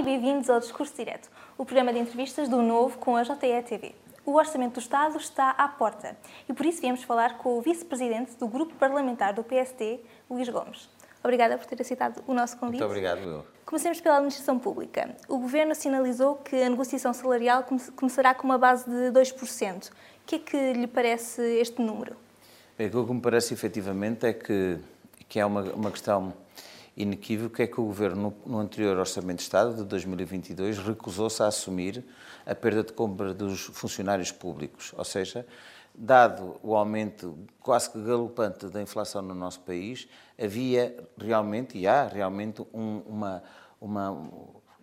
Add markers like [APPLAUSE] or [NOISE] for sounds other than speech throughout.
e bem-vindos ao Discurso Direto, o programa de entrevistas do Novo com a JE-TV. O Orçamento do Estado está à porta e por isso viemos falar com o Vice-Presidente do Grupo Parlamentar do PSD, Luís Gomes. Obrigada por ter aceitado o nosso convite. Muito obrigado. Comecemos pela administração pública. O Governo sinalizou que a negociação salarial começará com uma base de 2%. O que é que lhe parece este número? Bem, o que me parece efetivamente é que, que é uma, uma questão inequívoca, é que o Governo, no, no anterior Orçamento de Estado de 2022, recusou-se a assumir a perda de compra dos funcionários públicos, ou seja, dado o aumento quase que galopante da inflação no nosso país, havia realmente, e há realmente, um, uma, uma,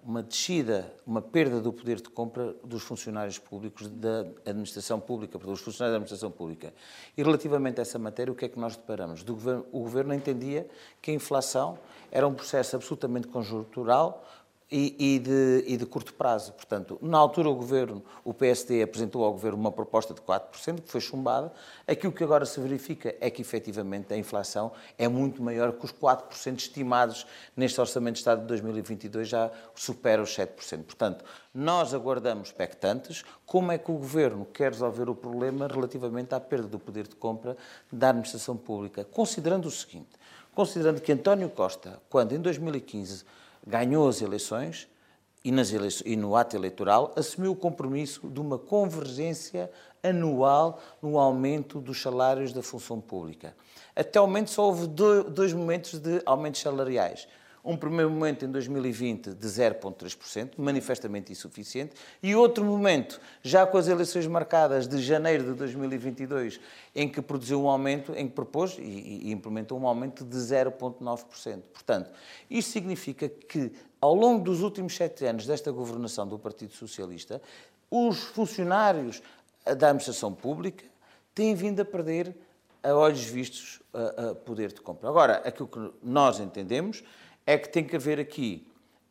uma descida, uma perda do poder de compra dos funcionários públicos da administração pública, dos funcionários da administração pública. E relativamente a essa matéria, o que é que nós deparamos? Governo, o Governo entendia que a inflação era um processo absolutamente conjuntural, e, e, de, e, de, curto prazo. Portanto, na altura o Governo, o PSD apresentou ao Governo uma proposta de 4%, que foi chumbada. Aquilo que agora se verifica é que, efetivamente, a inflação é muito maior que os 4% estimados neste Orçamento de Estado de 2022, já supera os 7%. Portanto, nós aguardamos expectantes como é que o Governo quer resolver o problema relativamente à perda do poder de compra da administração pública, considerando o seguinte, considerando que António Costa, quando em 2015 ganhou as eleições e, eleições, e no ato eleitoral assumiu o compromisso de uma convergência anual no aumento dos salários da função pública. Até o momento só houve dois momentos de aumentos salariais. Um primeiro momento em 2020 de 0,3%, manifestamente insuficiente, e outro momento, já com as eleições marcadas de janeiro de 2022, em que produziu um aumento, em que propôs e, implementou um aumento de 0,9%. Portanto, isto significa que, ao longo dos últimos sete anos desta governação do Partido Socialista, os funcionários da administração pública têm vindo a perder, a olhos vistos, a, a poder de compra. Agora, aquilo que nós entendemos é que tem que haver aqui,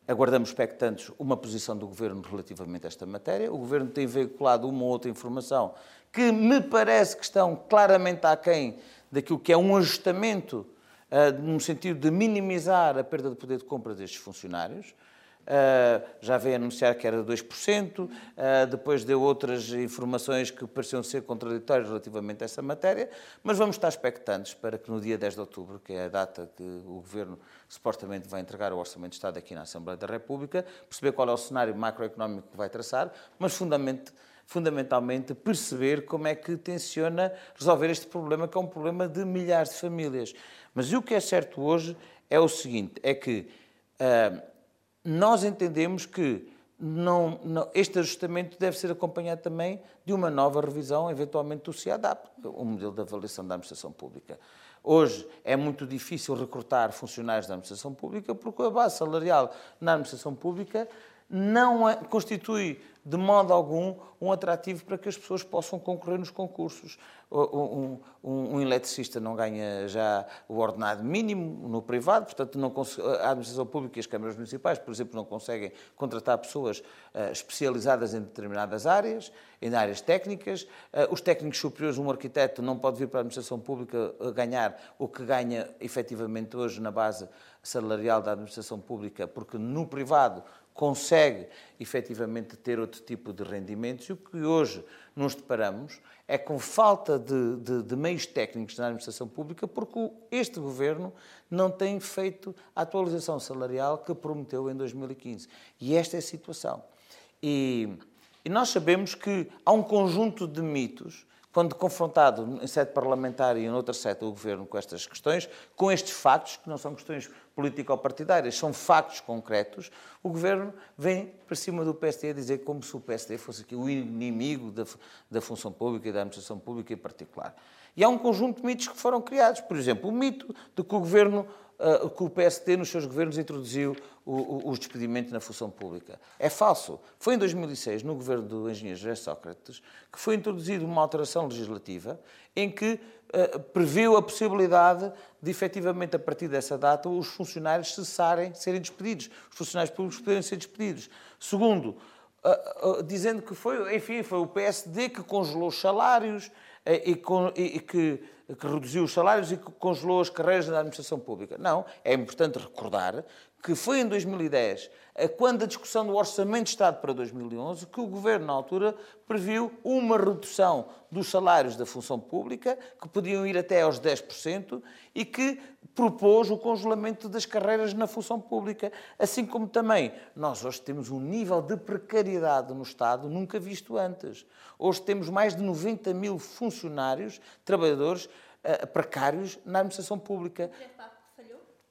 aguardamos expectantes, uma posição do Governo relativamente a esta matéria. O Governo tem veiculado uma ou outra informação que me parece que estão claramente aquém daquilo que é um ajustamento uh, no sentido de minimizar a perda de poder de compra destes funcionários. Uh, já veio anunciar que era 2%, uh, depois deu outras informações que pareciam ser contraditórias relativamente a essa matéria, mas vamos estar expectantes para que no dia 10 de outubro, que é a data que o Governo supostamente vai entregar o Orçamento de Estado aqui na Assembleia da República, perceber qual é o cenário macroeconómico que vai traçar, mas fundamentalmente fundamentalmente perceber como é que tenciona resolver este problema, que é um problema de milhares de famílias. Mas o que é certo hoje é o seguinte, é que uh, nós entendemos que não, não, este ajustamento deve ser acompanhado também de uma nova revisão, eventualmente, do CIADAP, o modelo de avaliação da administração pública. Hoje é muito difícil recrutar funcionários da administração pública porque a base salarial na administração pública não é, constitui de modo algum um atrativo para que as pessoas possam concorrer nos concursos. Um, um, um eletricista não ganha já o ordenado mínimo no privado, portanto, não a administração pública e as câmaras municipais, por exemplo, não conseguem contratar pessoas uh, especializadas em determinadas áreas, em áreas técnicas. Uh, os técnicos superiores, um arquiteto não pode vir para a administração pública ganhar o que ganha efetivamente hoje na base salarial da administração pública, porque no privado consegue efetivamente ter outro tipo de rendimentos e o que hoje nos deparamos é com falta de, de, de, meios técnicos na administração pública porque este governo não tem feito a atualização salarial que prometeu em 2015. E esta é a situação. E, e nós sabemos que há um conjunto de mitos quando confrontado em sede parlamentar e em outra sede o Governo com estas questões, com estes factos, que não são questões político-partidárias, são factos concretos, o Governo vem para cima do PSD a dizer como se o PSD fosse aqui o inimigo da, da função pública e da administração pública em particular. E há um conjunto de mitos que foram criados. Por exemplo, o mito de que o Governo uh, que o PSD, nos seus governos, introduziu os despedimentos na função pública. É falso. Foi em 2006, no governo do engenheiro José Sócrates, que foi introduzida uma alteração legislativa em que uh, previu a possibilidade de, efetivamente, a partir dessa data, os funcionários cessarem, serem despedidos. Os funcionários públicos poderem ser despedidos. Segundo, uh, dizendo que foi, enfim, foi o PSD que congelou os salários e, e, e que que reduziu os salários e que congelou as carreiras da administração pública. Não, é importante recordar que foi em 2010, quando a discussão do Orçamento de Estado para 2011, que o Governo, na altura, previu uma redução dos salários da função pública, que podiam ir até aos 10%, e que propôs o congelamento das carreiras na função pública. Assim como também nós hoje temos um nível de precariedade no Estado nunca visto antes. Hoje temos mais de 90 mil funcionários, trabalhadores precários na administração pública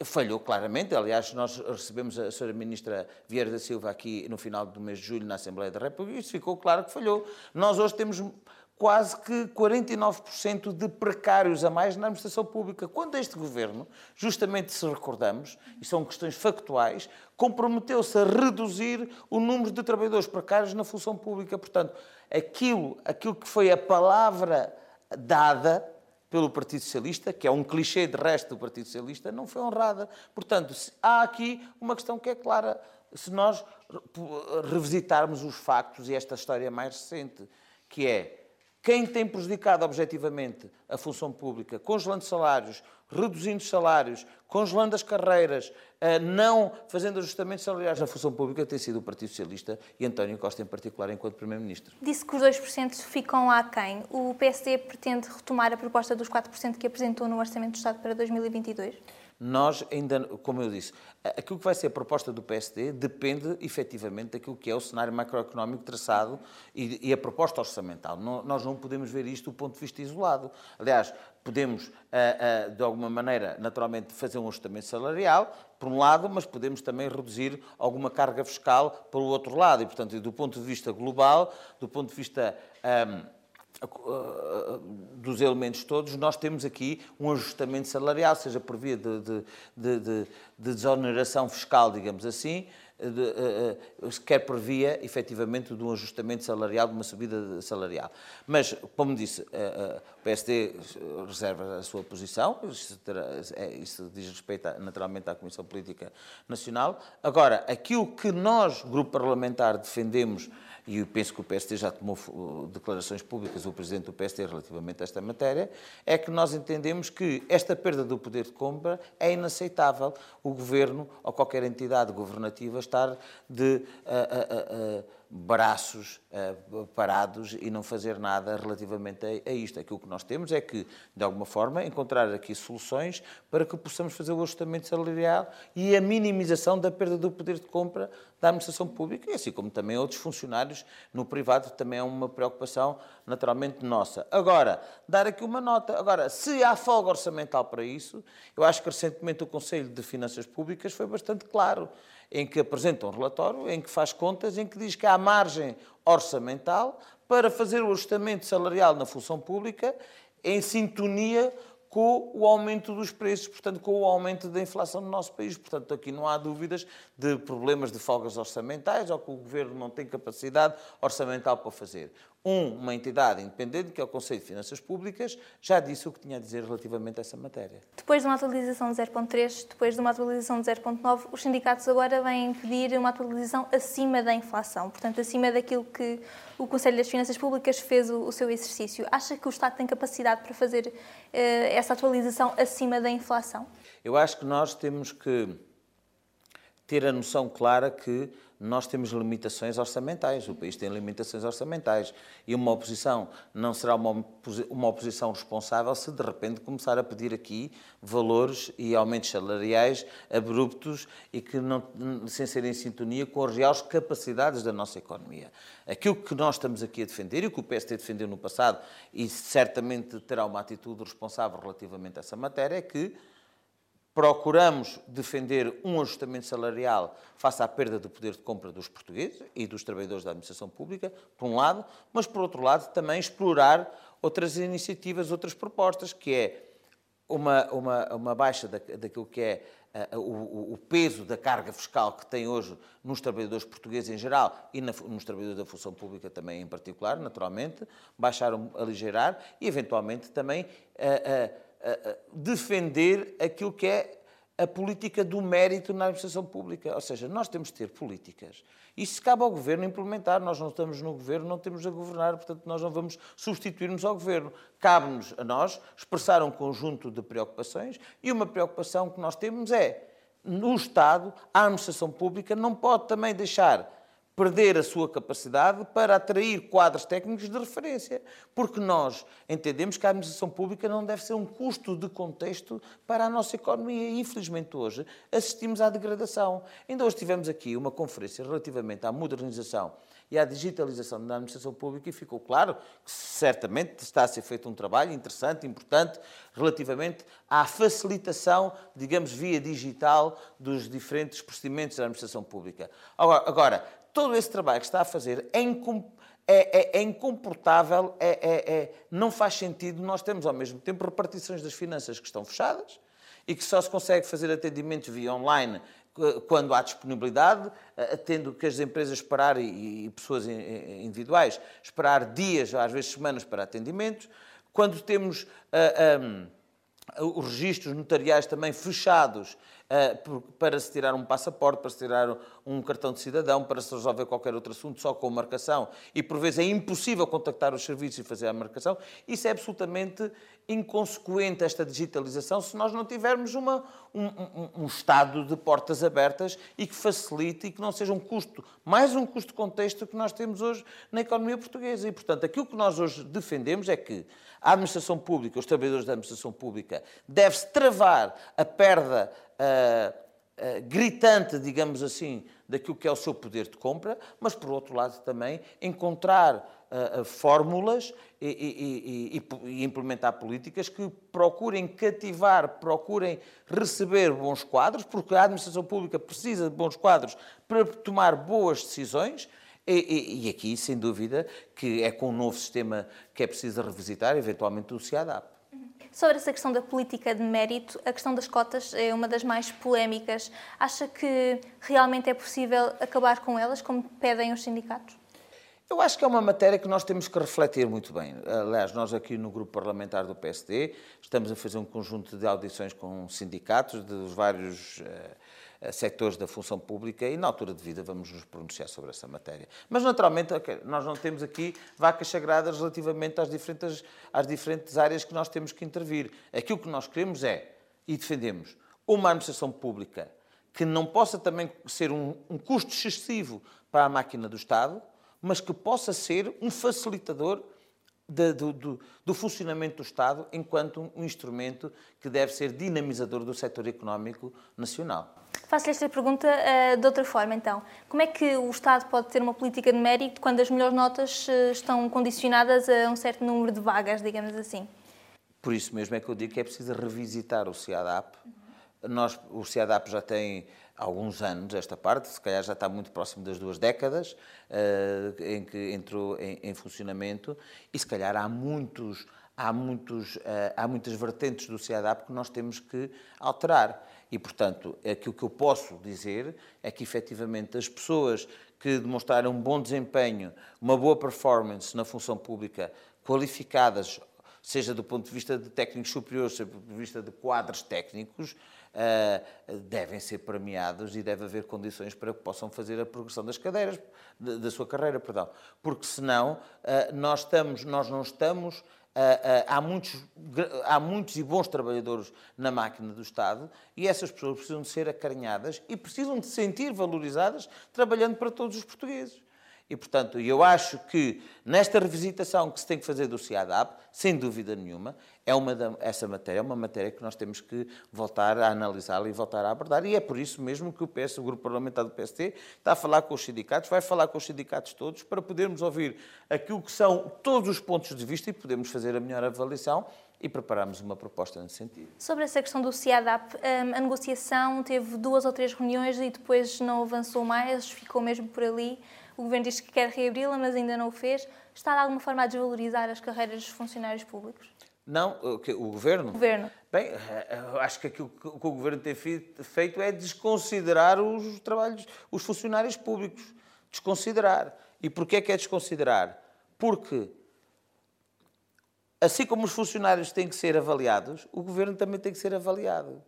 falhou claramente. Aliás, nós recebemos a Sra. Ministra Vieira da Silva aqui no final do mês de julho na Assembleia da República e isso ficou claro que falhou. Nós hoje temos quase que 49% de precários a mais na administração pública. Quando este governo, justamente se recordamos, e são questões factuais, comprometeu-se a reduzir o número de trabalhadores precários na função pública. Portanto, aquilo, aquilo que foi a palavra dada pelo Partido Socialista, que é um clichê de resto do Partido Socialista, não foi honrada. Portanto, há aqui uma questão que é clara. Se nós revisitarmos os factos e esta história mais recente, que é quem tem prejudicado objetivamente a função pública, congelando salários, reduzindo salários, congelando as carreiras, eh, não fazendo ajustamentos salariais na função pública, tem sido o Partido Socialista e António Costa em particular, enquanto Primeiro-Ministro. Disse que os 2% ficam aquém. O PSD pretende retomar a proposta dos 4% que apresentou no Orçamento do Estado para 2022? Nós ainda, como eu disse, aquilo que vai ser a proposta do PSD depende efetivamente daquilo que é o cenário macroeconómico traçado e, e a proposta orçamental. Não, nós não podemos ver isto do ponto de vista isolado. Aliás, podemos, de alguma maneira, naturalmente, fazer um ajustamento salarial, por um lado, mas podemos também reduzir alguma carga fiscal pelo outro lado. E, portanto, do ponto de vista global, do ponto de vista. Um, dos elementos todos, nós temos aqui um ajustamento salarial, seja por via de, de, de, de desoneração fiscal, digamos assim, de, quer por via, efetivamente, de um ajustamento salarial, de uma subida salarial. Mas, como disse, o PSD reserva a sua posição, isso, é, isso diz respeito, naturalmente, à Comissão Política Nacional. Agora, aquilo que nós, grupo parlamentar, defendemos e eu penso que o PSD já tomou declarações públicas, o Presidente do PSD, relativamente a esta matéria, é que nós entendemos que esta perda do poder de compra é inaceitável. O Governo ou qualquer entidade governativa estar de braços uh, parados e não fazer nada relativamente a, a, isto. Aquilo que nós temos é que, de alguma forma, encontrar aqui soluções para que possamos fazer o ajustamento salarial e a minimização da perda do poder de compra da administração pública, assim como também outros funcionários no privado, também é uma preocupação naturalmente nossa. Agora, dar aqui uma nota. Agora, se há folga orçamental para isso, eu acho que recentemente o Conselho de Finanças Públicas foi bastante claro em que apresenta um relatório, em que faz contas, em que diz que há margem orçamental para fazer o ajustamento salarial na função pública em sintonia com o aumento dos preços, portanto, com o aumento da inflação no nosso país. Portanto, aqui não há dúvidas de problemas de folgas orçamentais ou que o Governo não tem capacidade orçamental para fazer. Um, uma entidade independente, que é o Conselho de Finanças Públicas, já disse o que tinha a dizer relativamente a essa matéria. Depois de uma atualização de 0.3, depois de uma atualização de 0.9, os sindicatos agora vêm pedir uma atualização acima da inflação, portanto, acima daquilo que o Conselho das Finanças Públicas fez o, o seu exercício. Acha que o Estado tem capacidade para fazer eh, essa atualização acima da inflação? Eu acho que nós temos que ter a noção clara que nós temos limitações orçamentais, o país tem limitações orçamentais e uma oposição não será uma, uma oposição responsável se de repente começar a pedir aqui valores e aumentos salariais abruptos e que não, sem serem em sintonia com as reais capacidades da nossa economia. Aquilo que nós estamos aqui a defender e que o PST defendeu no passado e certamente terá uma atitude responsável relativamente a essa matéria é que procuramos defender um ajustamento salarial face à perda do poder de compra dos portugueses e dos trabalhadores da administração pública, por um lado, mas por outro lado também explorar outras iniciativas, outras propostas, que é uma, uma, uma baixa da, daquilo que é uh, o, o, peso da carga fiscal que tem hoje nos trabalhadores portugueses em geral e na, nos trabalhadores da função pública também em particular, naturalmente, baixar, aligeirar e eventualmente também uh, uh, defender aquilo que é a política do mérito na administração pública. Ou seja, nós temos de ter políticas. Isso cabe ao Governo implementar. Nós não estamos no Governo, não temos a governar, portanto, nós não vamos substituir-nos ao Governo. Cabe-nos a nós expressar um conjunto de preocupações e uma preocupação que nós temos é no Estado, a administração pública não pode também deixar perder a sua capacidade para atrair quadros técnicos de referência. Porque nós entendemos que a administração pública não deve ser um custo de contexto para a nossa economia. E, infelizmente, hoje assistimos à degradação. Ainda hoje tivemos aqui uma conferência relativamente à modernização e à digitalização da administração pública e ficou claro que certamente está a ser feito um trabalho interessante, importante, relativamente à facilitação, digamos, via digital dos diferentes procedimentos da administração pública. Agora, todo esse trabalho que está a fazer é, incom é, é, é incomportável, é, é, é, não faz sentido nós temos ao mesmo tempo repartições das finanças que estão fechadas e que só se consegue fazer atendimento via online quando há disponibilidade, tendo que as empresas esperar e, pessoas individuais esperar dias, às vezes semanas, para atendimentos, quando temos um, os registros notariais também fechados para se tirar um passaporte, para se tirar um cartão de cidadão, para se resolver qualquer outro assunto só com marcação e por vezes é impossível contactar os serviços e fazer a marcação, isso é absolutamente inconsequente esta digitalização se nós não tivermos uma, um, um, um, estado de portas abertas e que facilite e que não seja um custo, mais um custo de contexto que nós temos hoje na economia portuguesa. E, portanto, aquilo que nós hoje defendemos é que a administração pública, os trabalhadores da administração pública, deve-se travar a perda uh, gritante, digamos assim, daquilo que é o seu poder de compra, mas, por outro lado, também encontrar uh, fórmulas e, e, e, e, implementar políticas que procurem cativar, procurem receber bons quadros, porque a administração pública precisa de bons quadros para tomar boas decisões. E, aqui, sem dúvida, que é com um novo sistema que é preciso revisitar, eventualmente o CIADAP. Sobre essa questão da política de mérito, a questão das cotas é uma das mais polémicas. Acha que realmente é possível acabar com elas, como pedem os sindicatos? Eu acho que é uma matéria que nós temos que refletir muito bem. Aliás, nós aqui no grupo parlamentar do PSD estamos a fazer um conjunto de audições com sindicatos dos vários uh, sectores da função pública e, na altura de vida, vamos nos pronunciar sobre essa matéria. Mas, naturalmente, nós não temos aqui vacas sagradas relativamente às diferentes, às diferentes áreas que nós temos que intervir. Aquilo que nós queremos é, e defendemos, uma administração pública que não possa também ser um, um custo excessivo para a máquina do Estado, mas que possa ser um facilitador de, do, do, do, funcionamento do Estado enquanto um instrumento que deve ser dinamizador do setor económico nacional. Faço-lhe esta pergunta uh, de outra forma, então. Como é que o Estado pode ter uma política de mérito quando as melhores notas uh, estão condicionadas a um certo número de vagas, digamos assim? Por isso mesmo é que eu digo que é preciso revisitar o CIADAP. Uhum. Nós, o CIADAP já tem alguns anos esta parte, se calhar já está muito próximo das duas décadas uh, em que entrou em, em, funcionamento e se calhar há muitos há muitos há muitas vertentes do CIADAP que nós temos que alterar e portanto aquilo que eu posso dizer é que efetivamente as pessoas que demonstraram um bom desempenho, uma boa performance na função pública, qualificadas seja do ponto de vista de técnicos superiores, seja do ponto de vista de quadros técnicos, uh, devem ser premiados e deve haver condições para que possam fazer a progressão das cadeiras, da sua carreira, perdão. Porque senão uh, nós, estamos, nós não estamos há, muitos, há muitos e bons trabalhadores na máquina do Estado e essas pessoas precisam de ser acarinhadas e precisam de se sentir valorizadas trabalhando para todos os portugueses. E, portanto, eu acho que nesta revisitação que se tem que fazer do CIADAP, sem dúvida nenhuma, é uma da, essa matéria é uma matéria que nós temos que voltar a analisá-la e voltar a abordar. E é por isso mesmo que o PS, o Grupo Parlamentar do PST, está a falar com os sindicatos, vai falar com os sindicatos todos para podermos ouvir aquilo que são todos os pontos de vista e podermos fazer a melhor avaliação e prepararmos uma proposta nesse sentido. Sobre essa questão do CIADAP, hum, a negociação teve duas ou três reuniões e depois não avançou mais, ficou mesmo por ali. O Governo diz que quer reabri-la, mas ainda não o fez. Está de alguma forma a desvalorizar as carreiras dos funcionários públicos? Não, o, Governo? O Governo. Bem, eu acho que aquilo que o Governo tem feito é desconsiderar os trabalhos, os funcionários públicos. Desconsiderar. E porquê é que é desconsiderar? Porque, assim como os funcionários têm que ser avaliados, o Governo também tem que ser avaliado.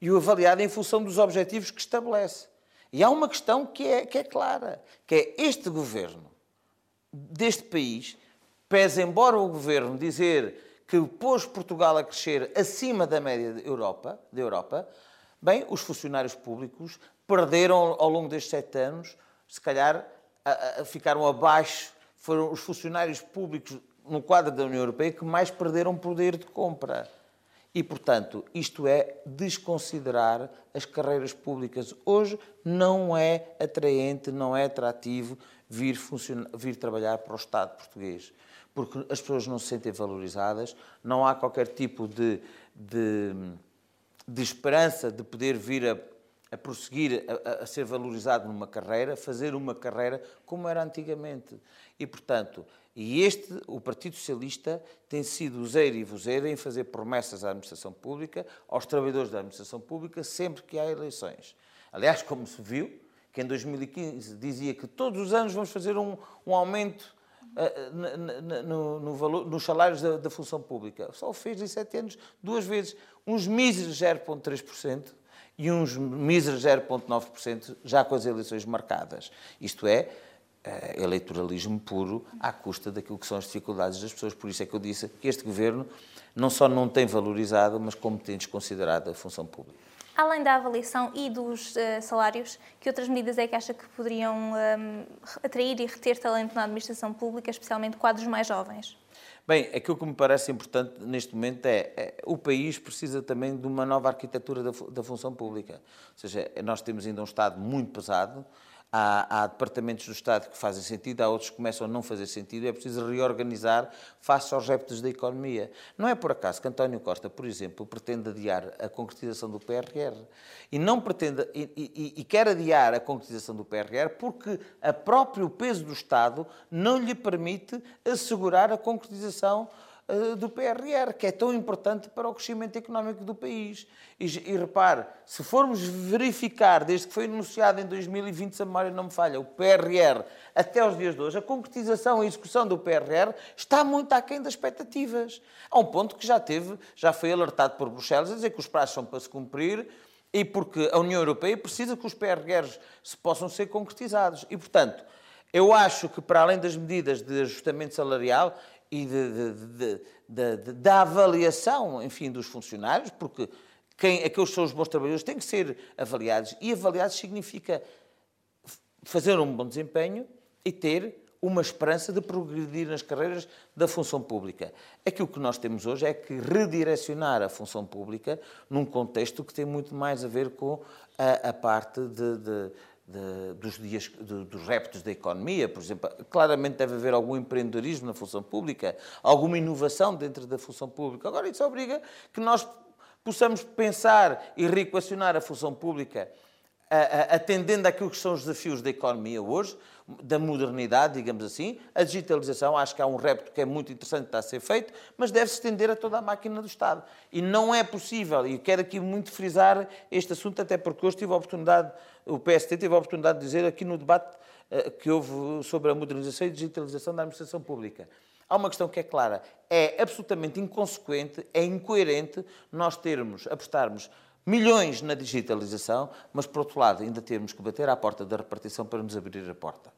E o avaliado em função dos objetivos que estabelece. E há uma questão que é, que é clara, que é este governo deste país, pese embora o governo dizer que pôs Portugal a crescer acima da média da Europa, Europa Bem, os funcionários públicos perderam ao longo destes sete anos, se calhar a, a, ficaram abaixo, foram os funcionários públicos no quadro da União Europeia que mais perderam poder de compra. E, portanto, isto é desconsiderar as carreiras públicas. Hoje não é atraente, não é atrativo vir, vir trabalhar para o Estado português, porque as pessoas não se sentem valorizadas, não há qualquer tipo de, de, de esperança de poder vir a a prosseguir a, a, ser valorizado numa carreira, fazer uma carreira como era antigamente. E, portanto, e este, o Partido Socialista, tem sido useiro e vozeiro em fazer promessas à administração pública, aos trabalhadores da administração pública, sempre que há eleições. Aliás, como se viu, que em 2015 dizia que todos os anos vamos fazer um, um aumento uh, no, no, valor, nos salários da, da função pública. Só o fez em sete anos duas vezes, uns míseros 0,3%, e uns míseros 0,9% já com as eleições marcadas. Isto é, eh, eleitoralismo puro à custa daquilo que são as dificuldades das pessoas. Por isso é que eu disse que este governo não só não tem valorizado, mas como tem desconsiderado a função pública. Além da avaliação e dos uh, salários, que outras medidas é que acha que poderiam um, ehm, atrair e reter talento na administração pública, especialmente quadros mais jovens? Bem, aquilo que me parece importante neste momento é, é o país precisa também de uma nova arquitetura da, da função pública. Ou seja, nós temos ainda um Estado muito pesado, Há, há, departamentos do Estado que fazem sentido, há outros que começam a não fazer sentido, é preciso reorganizar face aos reptos da economia. Não é por acaso que António Costa, por exemplo, pretende adiar a concretização do PRR. E não pretende, e, e, e quer adiar a concretização do PRR porque a próprio peso do Estado não lhe permite assegurar a concretização do PRR, que é tão importante para o crescimento económico do país. E, e repare, se formos verificar, desde que foi anunciado em 2020, se a memória não me falha, o PRR até os dias de hoje, a concretização e execução do PRR está muito aquém das expectativas. Há um ponto que já teve, já foi alertado por Bruxelas, a dizer que os prazos são para se cumprir e porque a União Europeia precisa que os PRRs se possam ser concretizados. E, portanto, eu acho que, para além das medidas de ajustamento salarial, e de, de, de, da avaliação, enfim, dos funcionários, porque quem, aqueles são os bons trabalhadores têm que ser avaliados. E avaliados significa fazer um bom desempenho e ter uma esperança de progredir nas carreiras da função pública. Aquilo que nós temos hoje é que redirecionar a função pública num contexto que tem muito mais a ver com a, a parte de, de de, dos dias de, dos reptos da economia, por exemplo, claramente deve haver algum empreendedorismo na função pública, alguma inovação dentro da função pública. Agora, isso obriga que nós possamos pensar e reequacionar a função pública atendendo àquilo que são os desafios da economia hoje, da modernidade, digamos assim. A digitalização, acho que há um repto que é muito interessante que está a ser feito, mas deve-se estender a toda a máquina do Estado. E não é possível, e quero aqui muito frisar este assunto, até porque hoje tive a oportunidade, o PST teve a oportunidade de dizer aqui no debate eh, que houve sobre a modernização e digitalização da administração pública. Há uma questão que é clara. É absolutamente inconsequente, é incoerente nós termos, apostarmos milhões na digitalização, mas, por outro lado, ainda temos que bater à porta da repartição para nos abrir a porta.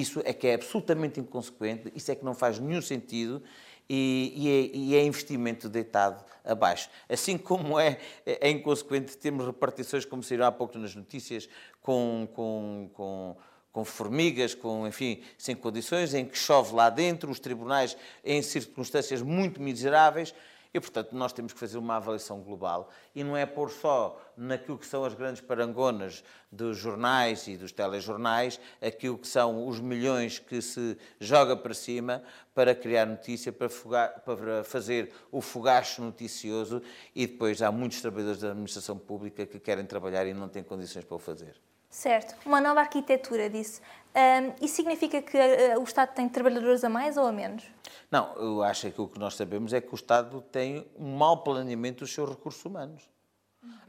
Isso é que é absolutamente inconsequente, isso é que não faz nenhum sentido e, e, é, e, é, investimento deitado abaixo. Assim como é, é inconsequente termos repartições, como saíram há pouco nas notícias, com, com, com, com formigas, com, enfim, sem condições, em que chove lá dentro, os tribunais em circunstâncias muito miseráveis. E, portanto, nós temos que fazer uma avaliação global e não é pôr só naquilo que são as grandes parangonas dos jornais e dos telejornais aquilo que são os milhões que se joga para cima para criar notícia, para, para fazer o fogacho noticioso e depois há muitos trabalhadores da administração pública que querem trabalhar e não têm condições para o fazer. Certo. Uma nova arquitetura, disse. Um, isso significa que uh, o Estado tem trabalhadores a mais ou a menos? Não, eu acho que o que nós sabemos é que o Estado tem um mau planeamento dos seus recursos humanos.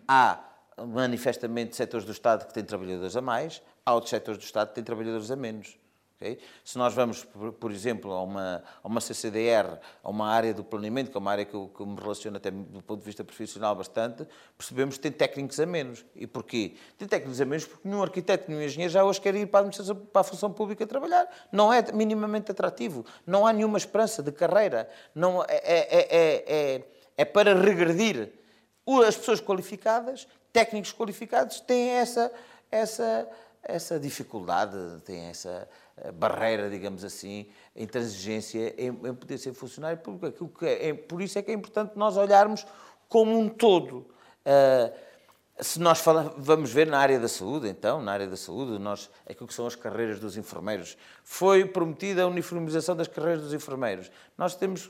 Há manifestamente setores do Estado que têm trabalhadores a mais, há outros setores do Estado que têm trabalhadores a menos. Okay? Se nós vamos, por, exemplo, a uma, a uma CCDR, a uma área do planeamento, que é uma área que eu, que me relaciono até do ponto de vista profissional bastante, percebemos que tem técnicos a menos. E porquê? Tem técnicos a menos porque nenhum arquiteto, nenhum engenheiro já hoje quer ir para a, administração, para a função pública trabalhar. Não é minimamente atrativo. Não há nenhuma esperança de carreira. Não, é, é, é, é, é para regredir. As pessoas qualificadas técnicos qualificados têm essa, essa, essa dificuldade, têm essa eh, barreira, digamos assim, intransigência em, em poder ser funcionário público. Aquilo que é, é, por isso é que é importante nós olharmos como um todo. Uh, se nós falamos, vamos ver na área da saúde, então, na área da saúde, nós, aquilo que são as carreiras dos enfermeiros, foi prometida a uniformização das carreiras dos enfermeiros. Nós temos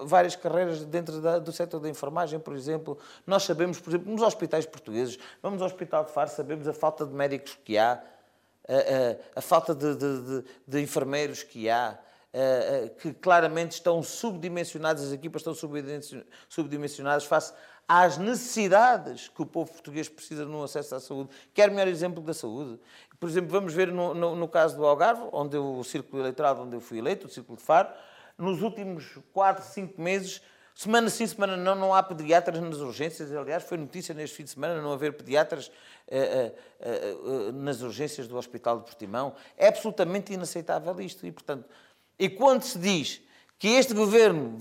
várias carreiras dentro da, do setor da enfermagem, por exemplo. Nós sabemos, por exemplo, nos hospitais portugueses, vamos ao Hospital de Faro, sabemos a falta de médicos que há, a, a, a falta de, de, de, enfermeiros que há, que claramente estão subdimensionadas, as equipas estão subdimensionadas face às necessidades que o povo português precisa no acesso à saúde. Quer melhor exemplo da saúde? Por exemplo, vamos ver no, no, no caso do Algarve, onde eu, o círculo eleitoral onde eu fui eleito, o círculo de Faro, nos últimos 4, 5 meses, semana sim, semana não, não há pediatras nas urgências. Aliás, foi notícia neste fim de semana não haver pediatras eh, eh, eh, nas urgências do Hospital de Portimão. É absolutamente inaceitável isto. E, portanto, e quando se diz que este governo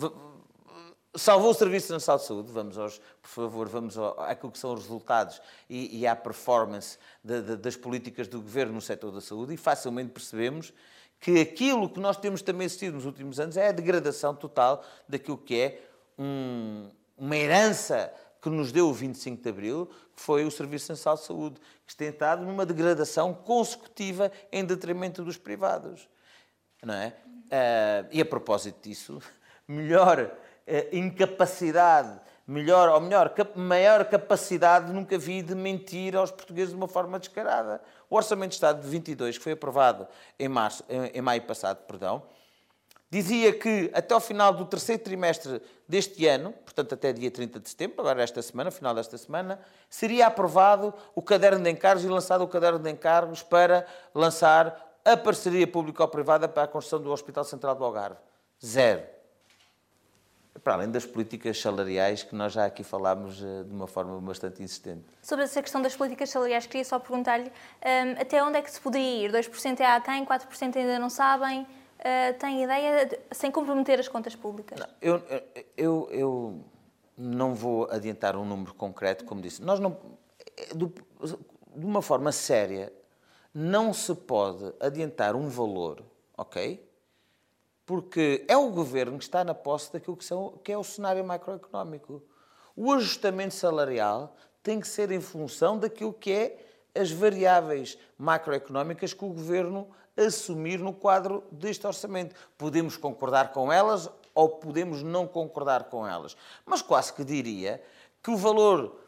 salvou o Serviço Nacional de Saúde, vamos aos, por favor, vamos àquilo que são os resultados e, e à performance de, de, das políticas do governo no setor da saúde e facilmente percebemos que aquilo que nós temos também assistido nos últimos anos é a degradação total daquilo que é um, uma herança que nos deu o 25 de Abril, que foi o Serviço Nacional de Saúde, que tem estado numa degradação consecutiva em detrimento dos privados. Não é? Uh, e a propósito disso, [LAUGHS] melhor uh, incapacidade, melhor, ou melhor, cap maior capacidade nunca vi de mentir aos portugueses de uma forma descarada. O Orçamento de Estado de 22, que foi aprovado em, março, em, em maio passado, perdão, dizia que até ao final do terceiro trimestre deste ano, portanto até dia 30 de setembro, agora esta semana, final desta semana, seria aprovado o caderno de encargos e lançado o caderno de encargos para lançar a parceria público-privada para a construção do Hospital Central do Algarve. Zero. Para além das políticas salariais que nós já aqui falámos eh, de uma forma bastante insistente. Sobre essa questão das políticas salariais, queria só perguntar-lhe um, até onde é que se poderia ir? 2% é a quem, 4% ainda não sabem? Uh, tem ideia, de, sem comprometer as contas públicas? Não, eu, eu, eu não vou adiantar um número concreto, como disse. Nós não, de uma forma séria, não se pode adiantar um valor, ok? Porque é o governo que está na posse daquilo que, são, que é o cenário macroeconómico. O ajustamento salarial tem que ser em função daquilo que é as variáveis macroeconómicas que o governo assumir no quadro deste orçamento. Podemos concordar com elas ou podemos não concordar com elas. Mas quase que diria que o valor,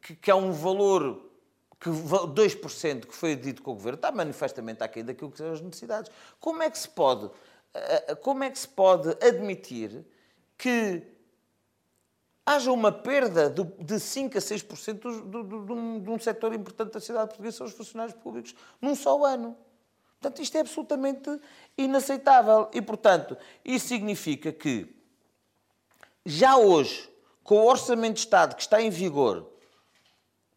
que, que é um valor que 2% que foi dito com o governo está manifestamente aquém daquilo que são as necessidades. Como é que se pode, eh, eh, como é que se pode admitir que haja uma perda de 5 a 6% de, de, de, um, de um setor importante da sociedade portuguesa, são os funcionários públicos, num só ano? Portanto, isto é absolutamente inaceitável. E, portanto, isso significa que já hoje, com o Orçamento de Estado que está em vigor,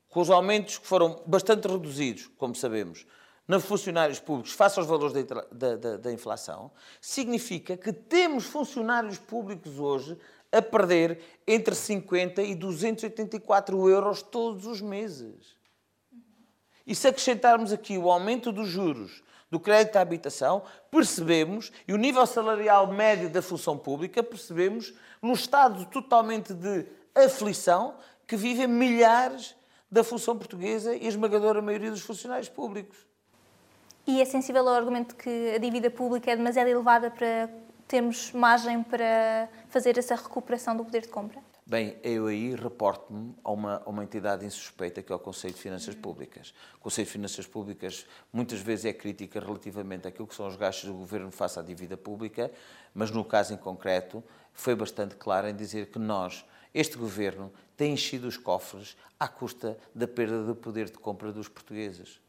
com os aumentos que foram bastante reduzidos, como sabemos, nos funcionários públicos face aos valores da, da, da, inflação, significa que temos funcionários públicos hoje a perder entre 50 e 284 euros todos os meses. E se acrescentarmos aqui o aumento dos juros do crédito à habitação, percebemos, e o nível salarial médio da função pública, percebemos, num estado totalmente de aflição, que vivem milhares da função portuguesa e a esmagadora maioria dos funcionários públicos. E é sensível ao argumento que a dívida pública é demasiado elevada para termos margem para fazer essa recuperação do poder de compra? Bem, eu aí reporto-me a uma, a uma entidade insuspeita que é o Conselho de Finanças Públicas. O Conselho de Finanças Públicas muitas vezes é crítica relativamente àquilo que são os gastos do Governo face à dívida pública, mas no caso em concreto foi bastante claro em dizer que nós, este Governo, tem enchido os cofres à custa da perda de poder de compra dos portugueses.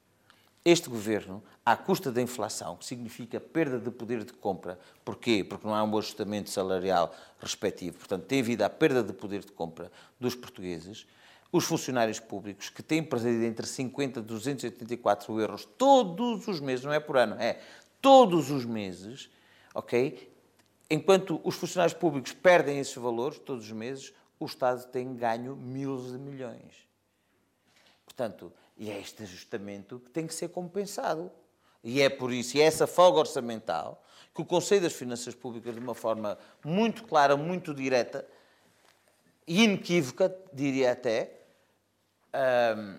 Este governo, à custa da inflação, que significa perda de poder de compra, porquê? Porque não há um ajustamento salarial respectivo, portanto, tem havido a perda de poder de compra dos portugueses, os funcionários públicos, que têm perdido entre 50 e 284 euros todos os meses, não é por ano, é todos os meses, ok? Enquanto os funcionários públicos perdem esses valores todos os meses, o Estado tem ganho mil de milhões. Portanto, e é este ajustamento que tem que ser compensado. E é por isso, e é essa folga orçamental, que o Conselho das Finanças Públicas, de uma forma muito clara, muito direta e inequívoca, diria até, um,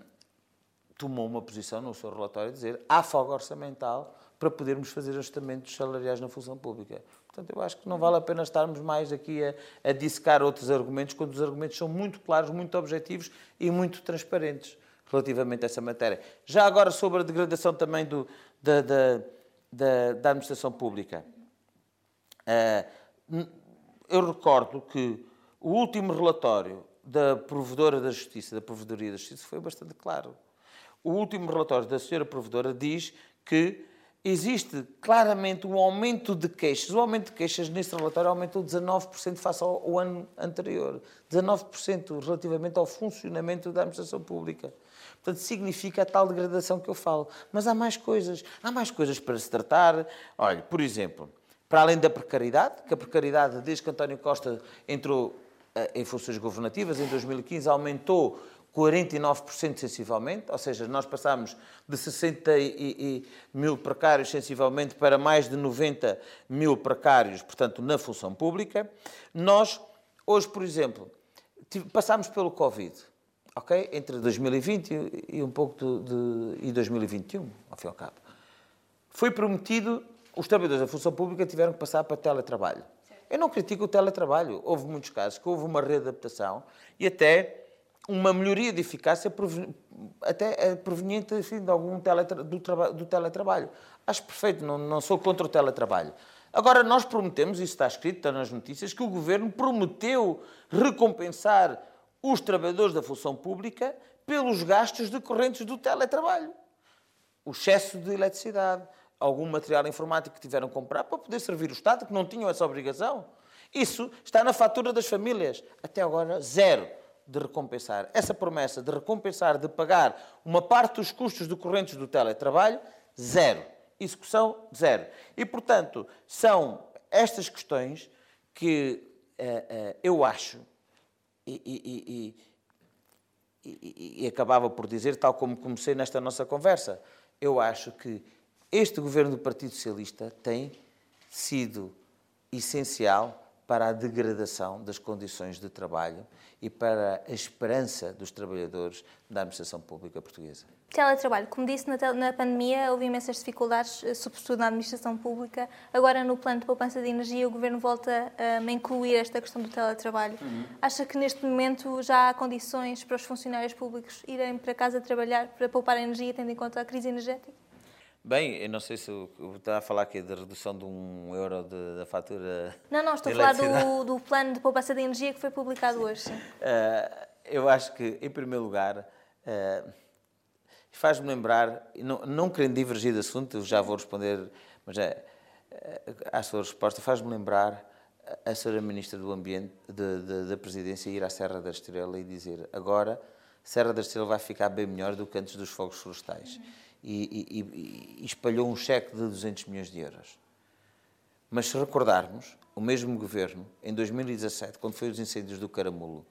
tomou uma posição no seu relatório de dizer há folga orçamental para podermos fazer ajustamentos salariais na função pública. Portanto, eu acho que não vale a pena estarmos mais aqui a, a dissecar outros argumentos, quando os argumentos são muito claros, muito objetivos e muito transparentes relativamente a essa matéria. Já agora sobre a degradação também do, da, da, da, da administração pública. Uh, eu recordo que o último relatório da Provedora da Justiça, da Provedoria da Justiça, foi bastante claro. O último relatório da senhora Provedora diz que existe claramente um aumento de queixas. O aumento de queixas nesse relatório aumentou 19% face ao, ao ano anterior. 19% relativamente ao funcionamento da administração pública. Portanto, significa a tal degradação que eu falo. Mas há mais coisas. Há mais coisas para se tratar. Olha, por exemplo, para além da precariedade, que a precariedade, desde que António Costa entrou eh, em funções governativas, em 2015 aumentou 49% sensivelmente, ou seja, nós passámos de 60 mil precários sensivelmente para mais de 90 mil precários, portanto, na função pública. Nós, hoje, por exemplo, passámos pelo Covid ok? Entre 2020 e um pouco de, de, e 2021, ao fim e ao cabo. Foi prometido, os trabalhadores da função pública tiveram que passar para teletrabalho. Eu não critico o teletrabalho. Houve muitos casos que houve uma readaptação e até uma melhoria de eficácia até é proveniente enfim, de algum teletra, do, do, teletrabalho. Acho perfeito, não, não sou contra o teletrabalho. Agora, nós prometemos, isso está escrito, está nas notícias, que o Governo prometeu recompensar os trabalhadores da função pública pelos gastos decorrentes do teletrabalho. O excesso de eletricidade, algum material informático que tiveram que comprar para poder servir o Estado, que não tinham essa obrigação. Isso está na fatura das famílias. Até agora, zero de recompensar. Essa promessa de recompensar, de pagar uma parte dos custos decorrentes do teletrabalho, zero. Execução, zero. E, portanto, são estas questões que uh, uh, eu acho e, e, e, acabava por dizer, tal como comecei nesta nossa conversa, eu acho que este governo do Partido Socialista tem sido essencial para a degradação das condições de trabalho e para a esperança dos trabalhadores da administração pública portuguesa. Teletrabalho. Como disse, na, na pandemia houve imensas dificuldades, eh, sobretudo na administração pública. Agora, no plano de poupança de energia, o Governo volta a incluir esta questão do teletrabalho. Uhum. Acha que neste momento já há condições para os funcionários públicos irem para casa trabalhar para poupar energia, tendo em conta a crise energética? Bem, eu não sei se está a falar aqui da redução de um euro de, da fatura. Não, não, estou a falar do, do, plano de poupança de energia que foi publicado hoje. Uh, eu acho que, em primeiro lugar, uh, faz-me lembrar, não, não querendo divergir de assunto, já vou responder, mas é, à sua resposta, faz-me lembrar a senhora Ministra do Ambiente, de, de, da Presidência, ir à Serra da Estrela e dizer agora Serra da Estrela vai ficar bem melhor do que antes dos fogos florestais. Uhum e, e, e espalhou um cheque de 200 milhões de euros. Mas se recordarmos, o mesmo governo, em 2017, quando foi os incêndios do Caramulo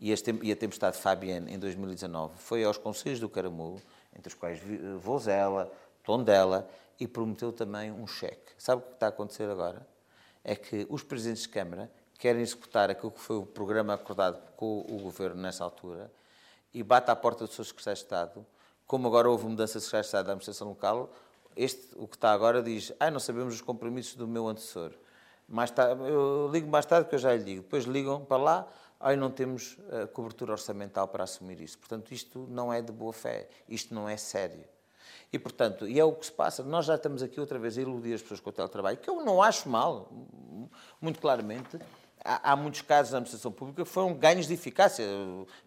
e a tempestade Fabienne em 2019, foi aos conselhos do Caramulo, entre os quais Vozela, Tondela, e prometeu também um cheque. Sabe o que está a acontecer agora? É que os presidentes de Câmara querem executar aquilo que foi o programa acordado com o governo nessa altura e bate à porta do seu secretário de Estado como agora houve mudança de secretário de Estado da administração local, este, o que está agora diz, ah, não sabemos os compromissos do meu antecessor. Mais tarde, eu ligo mais tarde que eu já lhe digo. Depois ligam para lá, aí não temos uh, cobertura orçamental para assumir isso. Portanto, isto não é de boa fé, isto não é sério. E, portanto, e é o que se passa. Nós já estamos aqui outra vez a iludir as pessoas com o teletrabalho, que eu não acho mal, muito claramente. Há, há muitos casos na administração pública que foram ganhos de eficácia.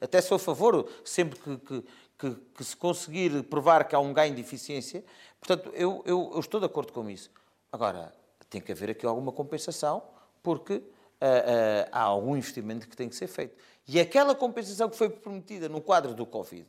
Até sou a favor, sempre que, que que, que, se conseguir provar que há um ganho de eficiência, portanto, eu, eu, eu, estou de acordo com isso. Agora, tem que haver aqui alguma compensação, porque uh, uh, há algum investimento que tem que ser feito. E aquela compensação que foi prometida no quadro do Covid,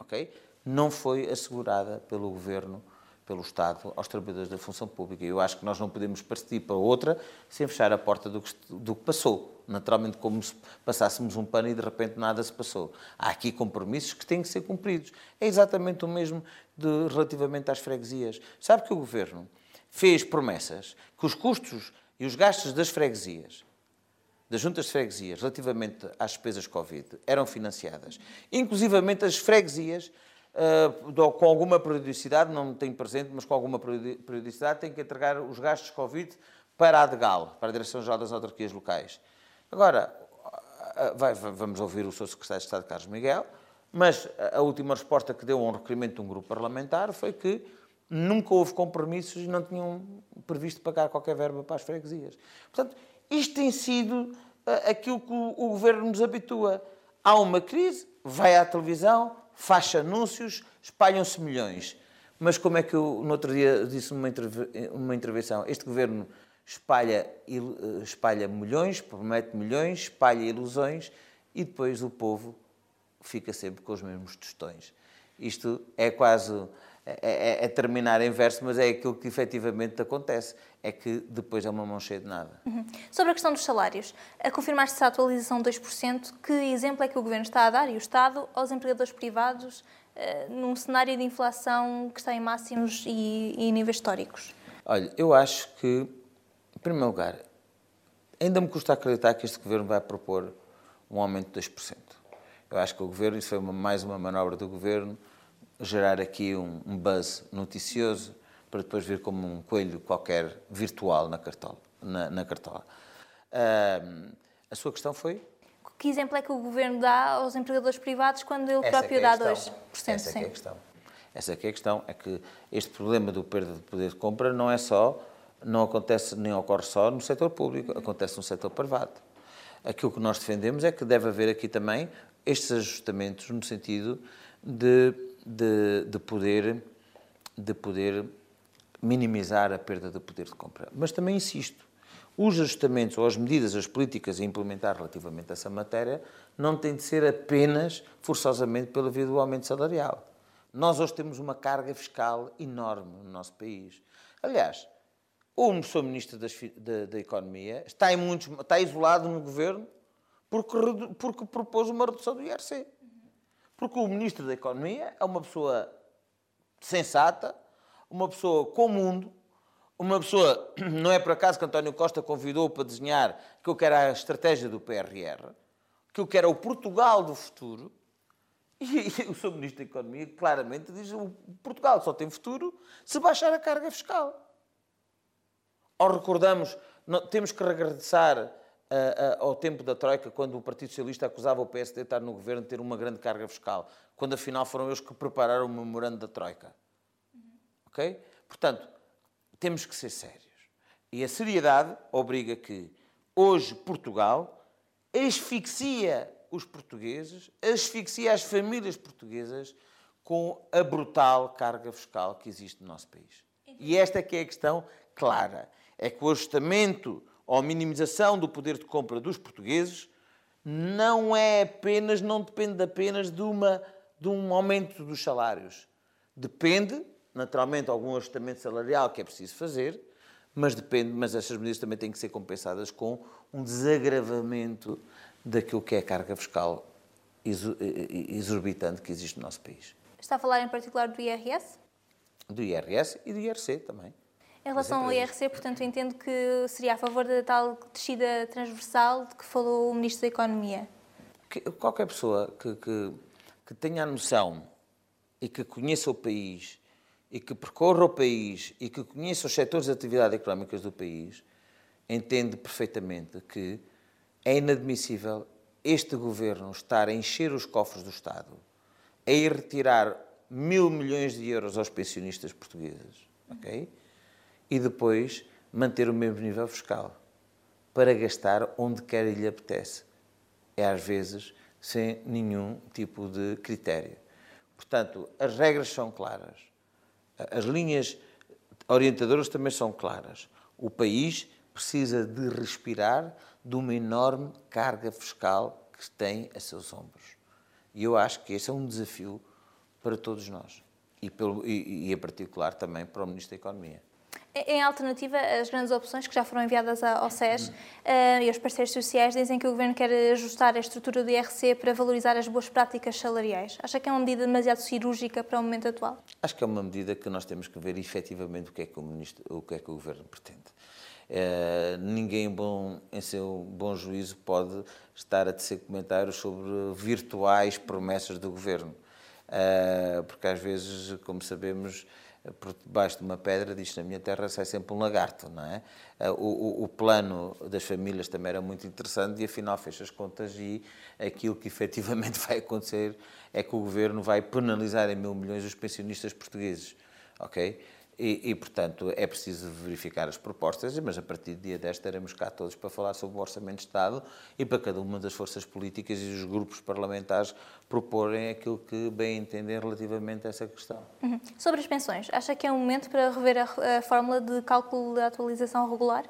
ok, não foi assegurada pelo Governo pelo Estado aos trabalhadores da função pública. Eu acho que nós não podemos partir para outra sem fechar a porta do que, do que passou. Naturalmente, como se passássemos um pano e de repente nada se passou. Há aqui compromissos que têm que ser cumpridos. É exatamente o mesmo de, relativamente às freguesias. Sabe que o Governo fez promessas que os custos e os gastos das freguesias, das juntas de freguesias, relativamente às despesas Covid, eram financiadas. Inclusivamente as freguesias uh, com alguma periodicidade, não tenho presente, mas com alguma periodicidade, têm que entregar os gastos Covid para a ADGAL, para a Direção-Geral das Autarquias Locais. Agora, ah, vai, vamos ouvir o Sr. Secretário de Estado, Carlos Miguel, mas a última resposta que deu a um requerimento de um grupo parlamentar foi que nunca houve compromissos e não tinham previsto pagar qualquer verba para as freguesias. Portanto, isto tem sido ah, aquilo que o Governo nos habitua. Há uma crise, vai à televisão, faz anúncios, espalham-se milhões. Mas como é que eu, no outro dia, disse numa, uma intervenção, este governo espalha, eh, espalha milhões, promete milhões, espalha ilusões e depois o povo fica sempre com os mesmos tostões. Isto é quase é, é, é, terminar em verso, mas é aquilo que efetivamente acontece. É que depois é uma mão cheia de nada. Uhum. Sobre a questão dos salários, a confirmar-se a atualização de 2%, que exemplo é que o Governo está a dar e o Estado aos empregadores privados uh, num cenário de inflação que está em máximos e, e níveis históricos? Olha, eu acho que, em primeiro lugar, ainda me custa acreditar que este Governo vai propor um aumento de 2%. Eu acho que o Governo, isso foi uma, mais uma manobra do Governo, gerar aqui um, um buzz noticioso para depois vir como um coelho qualquer virtual na cartola. Na, na cartola. Uh, a sua questão foi? Que exemplo é que o Governo dá aos empregadores privados quando ele Essa próprio é dá 2%? Essa é, é a questão. Essa é que é a questão. É que este problema do perda de poder de compra não é só, não acontece nem ocorre só no setor público, acontece no setor privado. Aquilo que nós defendemos é que deve haver aqui também estes ajustamentos no sentido de de, de, poder, de poder minimizar a perda de poder de compra. Mas também insisto, os ajustamentos ou as medidas, as políticas a implementar relativamente a essa matéria não têm de ser apenas, forçosamente, pela via do aumento salarial. Nós hoje temos uma carga fiscal enorme no nosso país. Aliás, o Sr. Ministro da, da, da Economia está, em muitos, está isolado no governo porque, porque propôs uma redução do IRC. Porque o Ministro da Economia é uma pessoa sensata, uma pessoa com mundo, uma pessoa, [CLEARS THROAT] não é por acaso que António Costa convidou para desenhar que eu quero a estratégia do PRR, que eu quero o Portugal do futuro, [LAUGHS] e, o Sr. Ministro da Economia claramente diz o Portugal só tem futuro se baixar a carga fiscal. Ou recordamos, temos que regressar ao tempo da Troika, quando o Partido Socialista acusava o PSD de estar no governo de ter uma grande carga fiscal, quando afinal foram eles que prepararam o memorando da Troika. Ok? Portanto, temos que ser sérios. E a seriedade obriga que hoje Portugal asfixia os portugueses, asfixia as famílias portuguesas com a brutal carga fiscal que existe no nosso país. E esta é que é a questão clara. É que o ajustamento ou minimização do poder de compra dos portugueses não é apenas, não depende apenas de, uma, de um aumento dos salários. Depende, naturalmente, algum ajustamento salarial que é preciso fazer, mas depende, mas essas medidas também têm que ser compensadas com um desagravamento daquilo que é a carga fiscal exorbitante que existe no nosso país. Está a falar em particular do IRS? Do IRS e do IRC também. Em relação ao IRC, portanto, entendo que seria a favor da tal descida transversal de que falou o Ministro da Economia. Que, qualquer pessoa que, que, que tenha a noção e que conheça o país e que percorra o país e que conheça os setores de atividade económicas do país, entende perfeitamente que é inadmissível este governo estar a encher os cofres do Estado, a ir retirar mil milhões de euros aos pensionistas portugueses, ok? e depois manter o mesmo nível fiscal para gastar onde quer lhe apetece. É às vezes sem nenhum tipo de critério. Portanto, as regras são claras, as linhas orientadoras também são claras. O país precisa de respirar de uma enorme carga fiscal que tem a seus ombros. E eu acho que esse é um desafio para todos nós. e, pelo, e, e em particular também para o Ministro da Economia. Em alternativa, as grandes opções que já foram enviadas ao SES uh, e aos parceiros sociais dizem que o Governo quer ajustar a estrutura do IRC para valorizar as boas práticas salariais. Acha que é uma medida demasiado cirúrgica para o momento atual? Acho que é uma medida que nós temos que ver efetivamente o que é que o, ministro, o, que é que o Governo pretende. Uh, ninguém bom, em seu bom juízo pode estar a tecer comentários sobre virtuais promessas do Governo. Uh, porque às vezes, como sabemos, por debaixo de uma pedra, diz na minha terra sai sempre um lagarto, não é? Ah, o, o, o, plano das famílias também era muito interessante e afinal fecha as contas e aquilo que [LAUGHS] efetivamente vai acontecer é que o governo vai penalizar em mil milhões os pensionistas portugueses, ok? E, e, portanto, é preciso verificar as propostas, mas a partir do dia 10 estaremos cá todos para falar sobre o Orçamento de Estado e para cada uma das forças políticas e os grupos parlamentares proporem aquilo que bem entendem relativamente a essa questão. Uhum. Sobre as pensões, acha que é um momento para rever a, a fórmula de cálculo da atualização regular?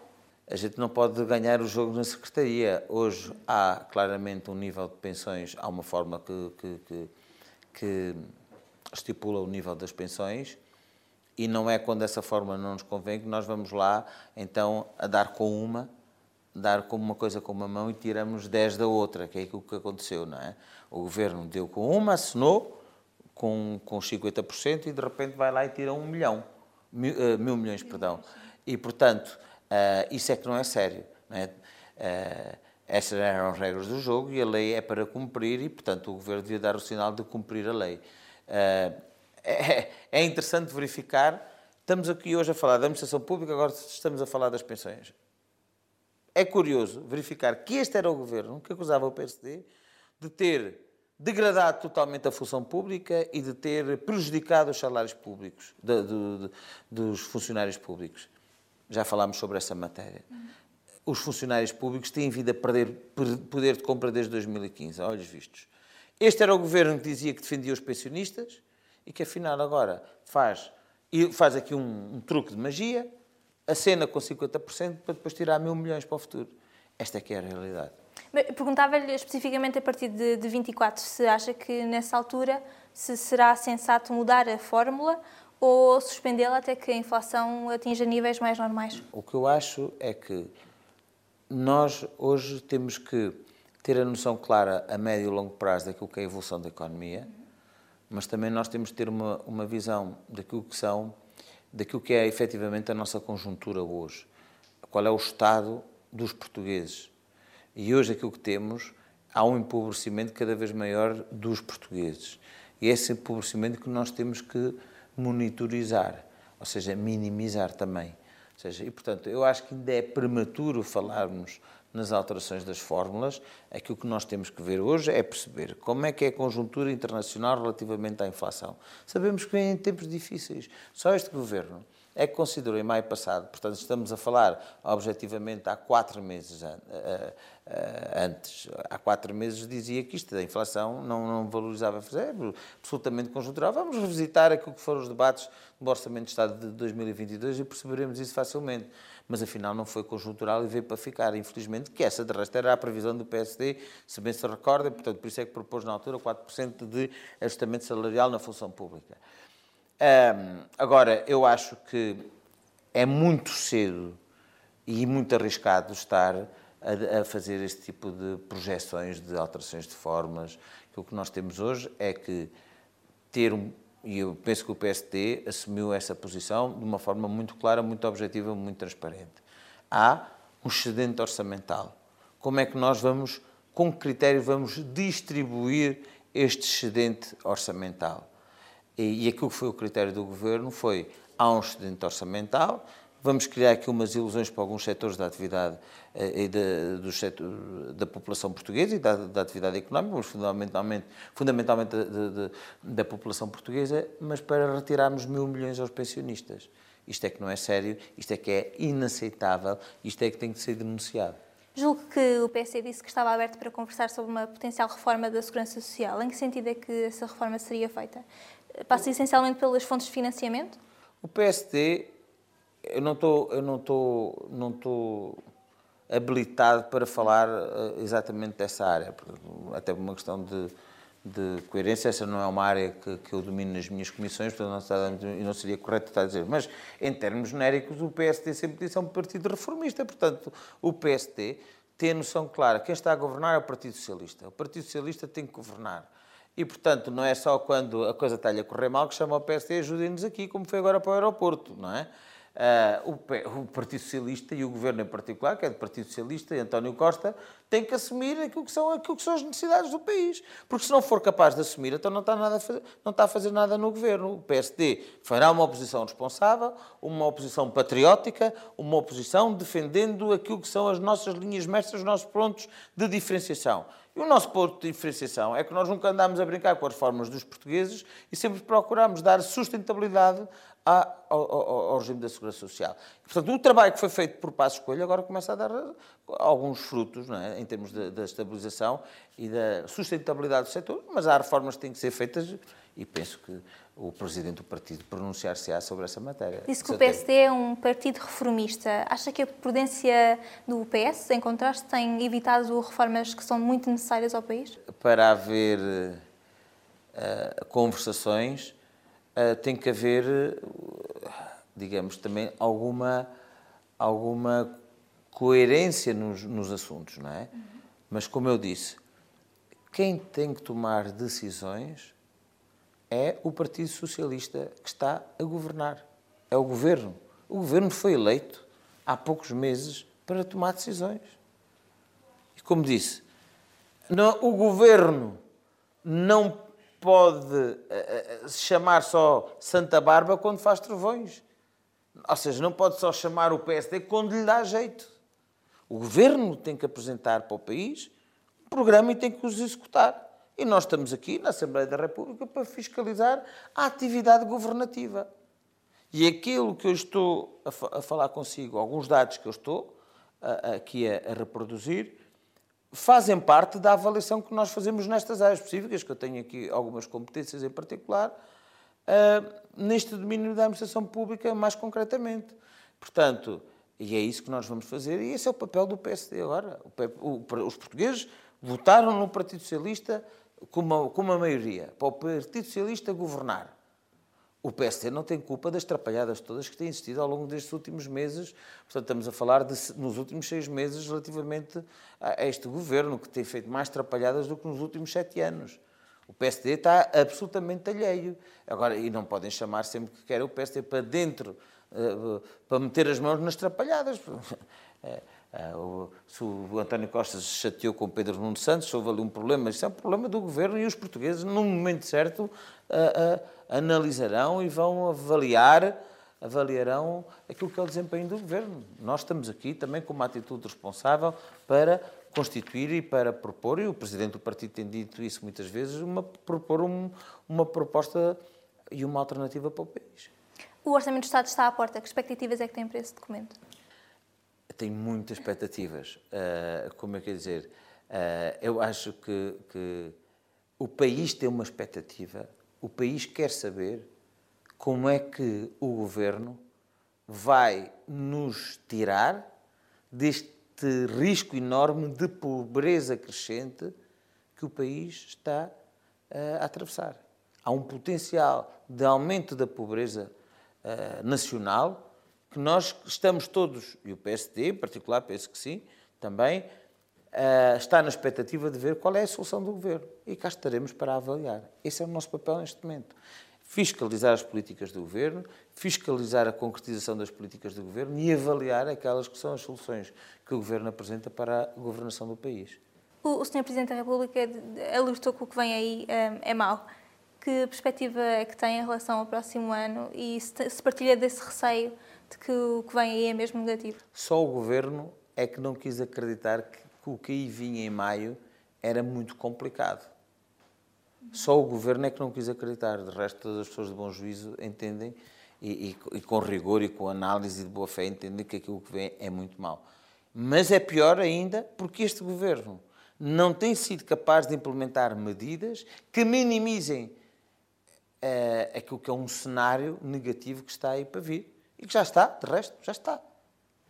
A gente não pode ganhar o jogo na Secretaria. Hoje há claramente um nível de pensões, há uma forma que, que, que, que estipula o nível das pensões e não é quando essa forma não nos convém que nós vamos lá, então, a dar com uma, dar como uma coisa com uma mão e tiramos 10 da outra, que é aquilo que aconteceu, não é? O governo deu com uma, assinou com, com 50% e de repente vai lá e tira um milhão, mil, uh, mil milhões, perdão. E, portanto, uh, isso é que não é sério, não é? Uh, essas eram as regras do jogo e a lei é para cumprir e, portanto, o governo devia dar o sinal de cumprir a lei. É, é interessante verificar. Estamos aqui hoje a falar da administração pública, agora estamos a falar das pensões. É curioso verificar que este era o governo que acusava o PSD de ter degradado totalmente a função pública e de ter prejudicado os salários públicos, de, de, de, dos funcionários públicos. Já falámos sobre essa matéria. Os funcionários públicos têm vindo a perder poder de compra desde 2015, a olhos vistos. Este era o governo que dizia que defendia os pensionistas, e que afinal agora faz, faz aqui um, um truque de magia, acena com 50% para depois tirar mil milhões para o futuro. Esta é que é a realidade. Perguntava-lhe especificamente a partir de, de 24 se acha que nessa altura se será sensato mudar a fórmula ou suspendê-la até que a inflação atinja níveis mais normais? O que eu acho é que nós hoje temos que ter a noção clara a médio e longo prazo daquilo que é a evolução da economia mas também nós temos de ter uma, uma visão daquilo que são, daquilo que é efetivamente a nossa conjuntura hoje. Qual é o estado dos portugueses. E hoje aquilo que temos, há um empobrecimento cada vez maior dos portugueses. E é esse empobrecimento que nós temos que monitorizar, ou seja, minimizar também. Ou seja, e portanto, eu acho que ainda é prematuro falarmos nas alterações das fórmulas, aquilo que nós temos que ver hoje é perceber como é que é a conjuntura internacional relativamente à inflação. Sabemos que vem em tempos difíceis. Só este governo é que considerou em maio passado, portanto estamos a falar objetivamente há quatro meses antes, há quatro meses dizia que isto da inflação não, não valorizava, é absolutamente conjuntural. Vamos revisitar aquilo que foram os debates do Orçamento de Estado de 2022 e perceberemos isso facilmente mas afinal não foi conjuntural e veio para ficar, infelizmente, que essa de resto era a previsão do PSD, se bem se recorda, portanto, por isso é que propôs na altura 4% de ajustamento salarial na função pública. Agora, eu acho que é muito cedo e muito arriscado estar a, a, fazer este tipo de projeções de alterações de formas. O que nós temos hoje é que ter um, e eu penso que o PSD assumiu essa posição de uma forma muito clara, muito objetiva, muito transparente. Há um excedente orçamental. Como é que nós vamos, com que critério vamos distribuir este excedente orçamental? E, e aquilo que foi o critério do Governo foi, há um excedente orçamental, vamos criar aqui umas ilusões para alguns setores da atividade eh, e da, do setor, da população portuguesa e da, da, atividade económica, mas fundamentalmente, fundamentalmente da, da, da, população portuguesa, mas para retirarmos mil milhões aos pensionistas. Isto é que não é sério, isto é que é inaceitável, isto é que tem que ser denunciado. Julgo que o PSD disse que estava aberto para conversar sobre uma potencial reforma da Segurança Social. Em que sentido é que essa reforma seria feita? Passa essencialmente pelas fontes de financiamento? O PSD eu não estou, eu não estou, não estou habilitado para falar eh, exatamente dessa área, até por uma questão de, de coerência. Essa não é uma área que, que eu domino nas minhas comissões, portanto não, não seria correto estar a dizer. Mas, em termos genéricos, o PSD sempre disse é um partido reformista. Portanto, o PSD tem a noção clara. Quem está a governar é o Partido Socialista. O Partido Socialista tem que governar. E, portanto, não é só quando a coisa está-lhe a correr mal que chama o PSD ajudem-nos aqui, como foi agora para o aeroporto, não é? Uh, o, Partido Socialista e o Governo em particular, que é do Partido Socialista e António Costa, tem que assumir aquilo que, são, aquilo que são as necessidades do país. Porque se não for capaz de assumir, então não está, nada a fazer, não está a fazer nada no Governo. O PSD fará uma oposição responsável, uma oposição patriótica, uma oposição defendendo aquilo que são as nossas linhas mestras, os nossos pontos de diferenciação. E o nosso ponto de diferenciação é que nós nunca andámos a brincar com as formas dos portugueses e sempre procuramos dar sustentabilidade ao, ao, ao, regime da Segurança Social. Portanto, o trabalho que foi feito por Passo Escolha agora começa a dar alguns frutos é? em termos da estabilização e da sustentabilidade do setor, mas há reformas que têm que ser feitas e penso que o Presidente do Partido pronunciar-se-á sobre essa matéria. Disse que o PSD é um partido reformista. Acha que a prudência do PS, em contraste, tem evitado reformas que são muito necessárias ao país? Para haver uh, conversações tem que haver, digamos, também alguma, alguma coerência nos, nos assuntos, não é? Uhum. Mas, como eu disse, quem tem que tomar decisões é o Partido Socialista que está a governar. É o governo. O governo foi eleito há poucos meses para tomar decisões. E, como disse, não, o governo não pode uh, se chamar só Santa Barba quando faz trovões. Ou seja, não pode só chamar o PSD quando lhe dá jeito. O governo tem que apresentar para o país um programa e tem que os executar. E nós estamos aqui na Assembleia da República para fiscalizar a atividade governativa. E aquilo que eu estou a, fa a falar consigo, alguns dados que eu estou a, aqui a reproduzir, fazem parte da avaliação que nós fazemos nestas áreas específicas, que eu tenho aqui algumas competências em particular, uh, neste domínio da administração pública mais concretamente. Portanto, e é isso que nós vamos fazer, e esse é o papel do PSD agora. O, o, os portugueses votaram no Partido Socialista com uma, com uma maioria, para o Partido Socialista governar. O PSD não tem culpa das trapalhadas todas que têm existido ao longo destes últimos meses. Portanto, estamos a falar de, nos últimos seis meses relativamente a este governo, que tem feito mais trapalhadas do que nos últimos sete anos. O PSD está absolutamente alheio. Agora, e não podem chamar sempre que querem o PSD para dentro, eh, para meter as mãos nas trapalhadas. [LAUGHS] É, é, se o António Costa se chateou com o Pedro Nuno Santos, houve ali um problema, isso é um problema do governo e os portugueses, no momento certo, analisarão e vão avaliar avaliarão aquilo que é o desempenho do governo. Nós estamos aqui também com uma atitude responsável para constituir e para propor, e o Presidente do Partido tem dito isso muitas vezes, uma, propor um, uma proposta e uma alternativa para o país. O Orçamento do Estado está à porta. Que expectativas é que tem para esse documento? Tenho muitas expectativas. Uh, como é que é dizer? Uh, eu acho que, que o país tem uma expectativa o país quer saber como é que o governo vai nos tirar deste risco enorme de pobreza crescente que o país está uh, a atravessar. Há um potencial de aumento da pobreza uh, nacional que nós estamos todos, e o PSD em particular, penso que sim, também, uh, está na expectativa de ver qual é a solução do governo. E cá estaremos para avaliar. Esse é o nosso papel neste momento. Fiscalizar as políticas do governo, fiscalizar a concretização das políticas do governo e avaliar aquelas que são as soluções que o governo apresenta para a governação do país. O, o Sr. Presidente da República alertou que o que vem aí é, é mau. Que perspectiva é que tem em relação ao próximo ano e se, se partilha desse receio de que o que vem aí é mesmo negativo? Só o governo é que não quis acreditar que o que aí vinha em maio era muito complicado. Só o governo é que não quis acreditar, de resto, todas as pessoas de bom juízo entendem e, e, e com rigor e com análise de boa fé entendem que aquilo que vem é muito mau. Mas é pior ainda porque este governo não tem sido capaz de implementar medidas que minimizem uh, aquilo que é um cenário negativo que está aí para vir. E que já está, de resto, já está.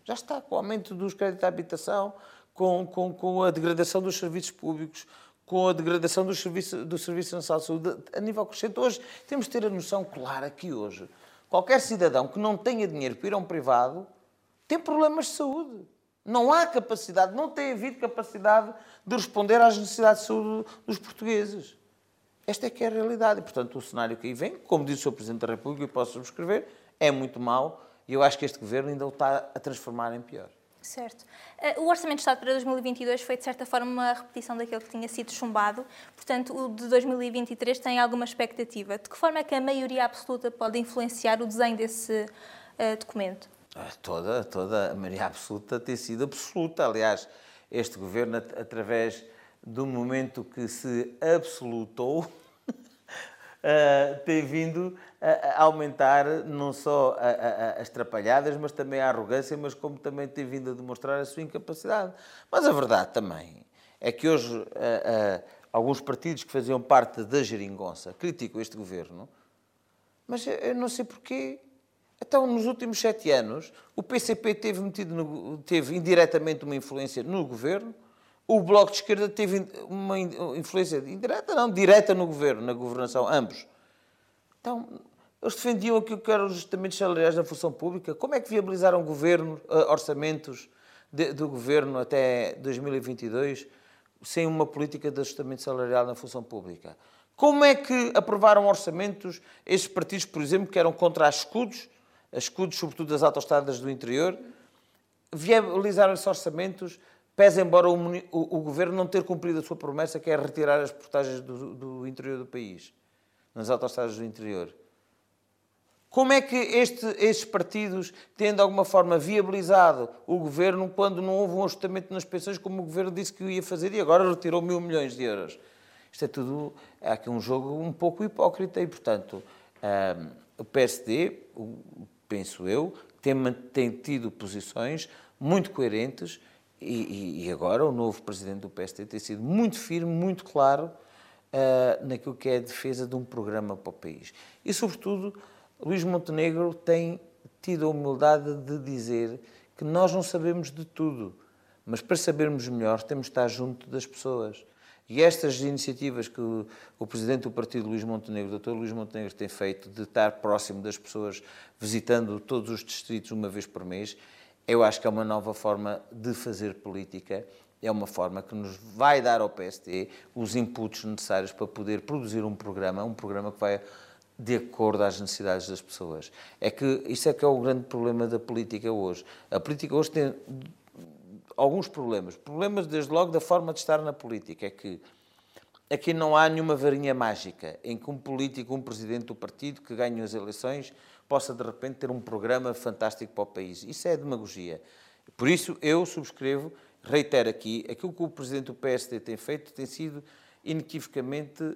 Já está, com o aumento dos créditos à habitação, com, com, com a degradação dos serviços públicos, com a degradação do serviço, do serviço Nacional de Saúde a nível crescente. Hoje temos de ter a noção clara que hoje qualquer cidadão que não tenha dinheiro para ir a um privado tem problemas de saúde. Não há capacidade, não tem havido capacidade de responder às necessidades de saúde dos portugueses. Esta é que é a realidade. E, portanto, o cenário que aí vem, como disse o Sr. Presidente da República, e posso subscrever, é muito mau e eu acho que este governo ainda o está a transformar em pior. Certo. Eh, o Orçamento de Estado para 2022 foi, de certa forma, uma repetição daquele que tinha sido chumbado. Portanto, o de 2023 tem alguma expectativa. De que forma é que a maioria absoluta pode influenciar o desenho desse uh, documento? Ah, toda, toda a maioria absoluta tem sido absoluta. Aliás, este governo, através do momento que se absolutou, uh, tem vindo a, aumentar não só as trapalhadas, mas também a arrogância, mas como também tem vindo a demonstrar a sua incapacidade. Mas a verdade também é que hoje uh, uh, alguns partidos que faziam parte da geringonça criticam este governo, mas eu não sei porquê. Então, nos últimos sete anos, o PCP teve, metido no, teve indiretamente uma influência no governo, o Bloco de Esquerda teve uma influência indireta, não, direta no governo, na governação, ambos. Então, eles defendiam aquilo que eram os ajustamentos salariais na função pública. Como é que viabilizaram governo, eh, orçamentos de, do governo até 2022 sem uma política de ajustamento salarial na função pública? Como é que aprovaram orçamentos esses partidos, por exemplo, que eram contra as escudos, as escudos sobretudo das autostradas do interior, viabilizaram esses orçamentos pese embora o, o, o, governo não ter cumprido a sua promessa, que é retirar as portagens do, do interior do país, nas autostradas do interior. Como é que este, estes partidos têm de alguma forma viabilizado o governo quando não houve um ajustamento nas pensões, como o governo disse que ia fazer e agora retirou mil milhões de euros? Isto é tudo. Há aqui um jogo um pouco hipócrita e, portanto, o PSD, penso eu, tem, tem tido posições muito coerentes e, e, agora o novo presidente do PST tem sido muito firme, muito claro uh, naquilo que é a defesa de um programa para o país. E, sobretudo, Luís Montenegro tem tido a humildade de dizer que nós não sabemos de tudo, mas para sabermos melhor temos de estar junto das pessoas. E estas iniciativas que o, o Presidente do Partido, Luís Montenegro, o Dr. Luís Montenegro, tem feito, de estar próximo das pessoas, visitando todos os distritos uma vez por mês, eu acho que é uma nova forma de fazer política, é uma forma que nos vai dar ao PST os inputs necessários para poder produzir um programa, um programa que vai de acordo às necessidades das pessoas. É que isso é que é o grande problema da política hoje. A política hoje tem alguns problemas. Problemas, desde logo, da forma de estar na política. É que aqui não há nenhuma varinha mágica em que um político, um presidente do partido que ganhe as eleições possa de repente ter um programa fantástico para o país. Isso é demagogia. Por isso eu subscrevo, reitero aqui, aquilo que o Presidente do PSD tem feito tem sido inequivocamente uh,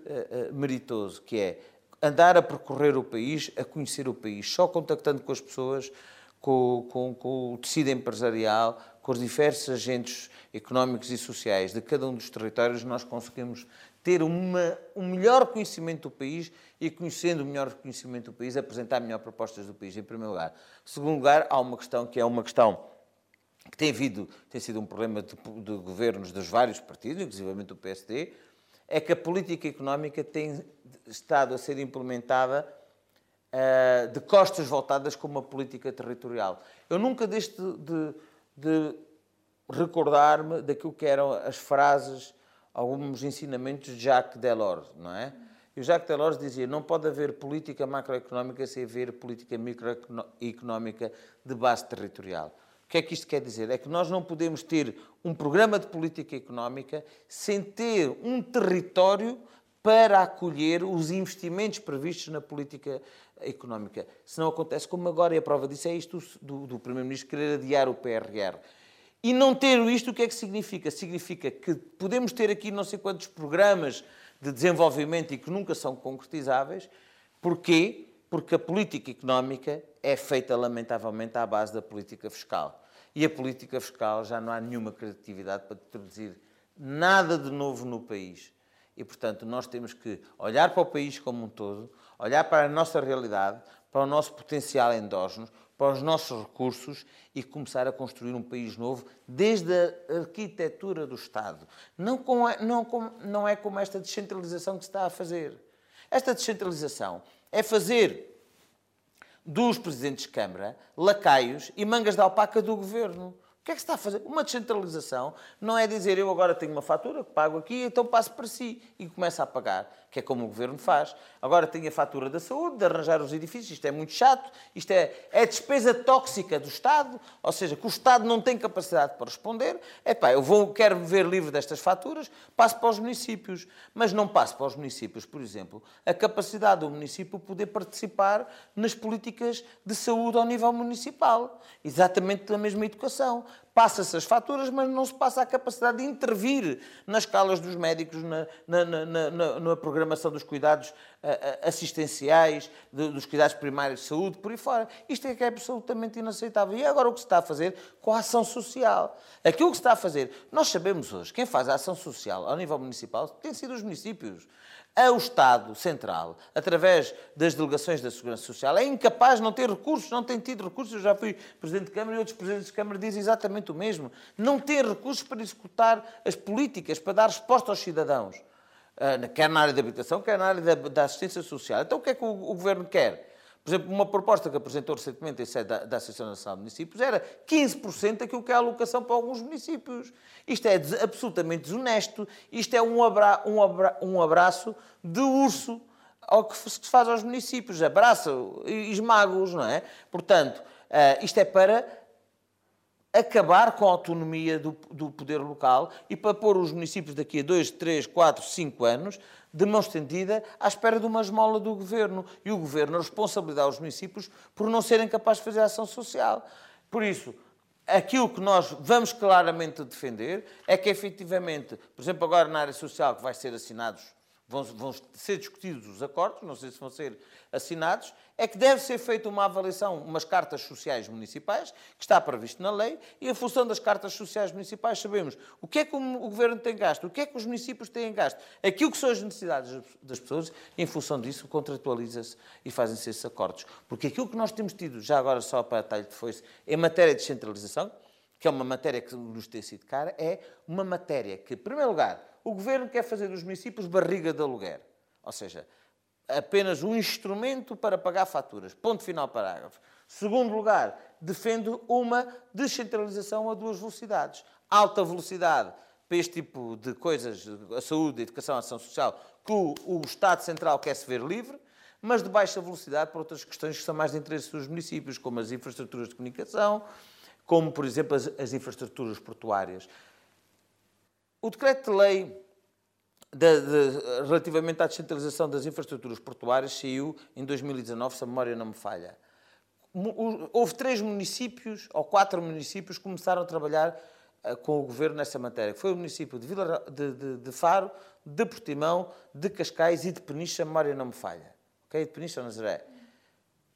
uh, meritoso, que é andar a percorrer o país, a conhecer o país, só contactando com as pessoas, com, com, com o tecido empresarial, com os diversos agentes económicos e sociais de cada um dos territórios, nós conseguimos ter uma, um melhor conhecimento do país e, conhecendo o melhor conhecimento do país, apresentar melhor propostas do país, em primeiro lugar. Em segundo lugar, há uma questão que é uma questão que tem, tem sido um problema de, de governos dos vários partidos, inclusive do PSD, é que a política económica tem estado a ser implementada uh, de costas voltadas com uma política territorial. Eu nunca deixo de, de, de recordar-me daquilo que eram as frases alguns ensinamentos de Jacques Delors, não é? E o Jacques Delors dizia: não pode haver política macroeconómica sem haver política microeconómica de base territorial. O que é que isto quer dizer? É que nós não podemos ter um programa de política económica sem ter um território para acolher os investimentos previstos na política económica. Se não acontece como agora, e a prova disso é isto do, do Primeiro-Ministro querer adiar o PRR. E não ter isto, o que é que significa? Significa que podemos ter aqui não sei quantos programas de desenvolvimento e que nunca são concretizáveis. Porquê? Porque a política económica é feita, lamentavelmente, à base da política fiscal. E a política fiscal já não há nenhuma criatividade para introduzir nada de novo no país. E, portanto, nós temos que olhar para o país como um todo, olhar para a nossa realidade, para o nosso potencial endógeno, para os nossos recursos e começar a construir um país novo desde a arquitetura do Estado. Não, com, não, com, não é como esta descentralização que se está a fazer. Esta descentralização é fazer dos presidentes de Câmara lacaios e mangas de alpaca do governo. O que é que se está a fazer? Uma descentralização não é dizer eu agora tenho uma fatura, pago aqui, então passo para si e começa a pagar que é como o governo faz. Agora tem a fatura da saúde, de arranjar os edifícios, isto é muito chato, isto é, é despesa tóxica do Estado, ou seja, que o Estado não tem capacidade para responder. É pá, eu vou, quero ver livre destas faturas, passo para os municípios, mas não passo para os municípios, por exemplo, a capacidade do município poder participar nas políticas de saúde ao nível municipal, exatamente da mesma educação passa-se as faturas, mas não se passa a capacidade de intervir nas escalas dos médicos, na, na, na, na, na programação dos cuidados assistenciais, dos cuidados primários de saúde, por aí fora. Isto é que é absolutamente inaceitável. E agora o que se está a fazer com a ação social? Aquilo que se está a fazer, nós sabemos hoje, quem faz a ação social ao nível municipal tem sido os municípios o Estado Central, através das delegações da Segurança Social, é incapaz de não ter recursos, não tem tido recursos. Eu já fui Presidente de Câmara e outros Presidentes de Câmara dizem exatamente o mesmo. Não tem recursos para executar as políticas, para dar resposta aos cidadãos, quer na área da habitação, quer na área da assistência social. Então o que é que o Governo quer? Por exemplo, uma proposta que apresentou recentemente em sede da, da Associação Nacional de Municípios era 15% daquilo que é a alocação para alguns municípios. Isto é des, absolutamente desonesto, isto é um, abra, um, abra, um abraço de urso ao que se faz aos municípios. Abraça e esmaga-os, não é? Portanto, uh, isto é para acabar com a autonomia do, do, poder local e para pôr os municípios daqui a 2, 3, 4, 5 anos de mão estendida à espera de uma esmola do governo. E o governo responsabilizar os municípios por não serem capazes de fazer ação social. Por isso, aquilo que nós vamos claramente defender é que, efetivamente, por exemplo, agora na área social que vai ser assinados vão, vão ser discutidos os acordos, não sei se vão ser assinados, é que deve ser feita uma avaliação, umas cartas sociais municipais, que está previsto na lei, e em função das cartas sociais municipais sabemos o que é que o Governo tem gasto, o que é que os municípios têm gasto, aquilo que são as necessidades das pessoas, e em função disso contratualiza-se e fazem-se esses acordos. Porque aquilo que nós temos tido, já agora só para talho de foice, em matéria de descentralização, que é uma matéria que nos tem sido cara, é uma matéria que, em primeiro lugar, o governo quer fazer dos municípios barriga de aluguer. Ou seja, apenas um instrumento para pagar faturas. Ponto final, parágrafo. Segundo lugar, defende uma descentralização a duas velocidades. Alta velocidade para este tipo de coisas, a saúde, a educação, a ação social, que o, o Estado Central quer se ver livre, mas de baixa velocidade para outras questões que são mais de interesse dos municípios, como as infraestruturas de comunicação, como, por exemplo, as, as infraestruturas portuárias. O decreto-lei de, de, relativamente à descentralização das infraestruturas portuárias saiu em 2019, se a memória não me falha. Houve três municípios, ou quatro municípios, que começaram a trabalhar uh, com o governo nessa matéria. Foi o município de, Vila, de, de, de, Faro, de Portimão, de Cascais e de Peniche, a memória não me falha. Okay? De Peniche Nazaré.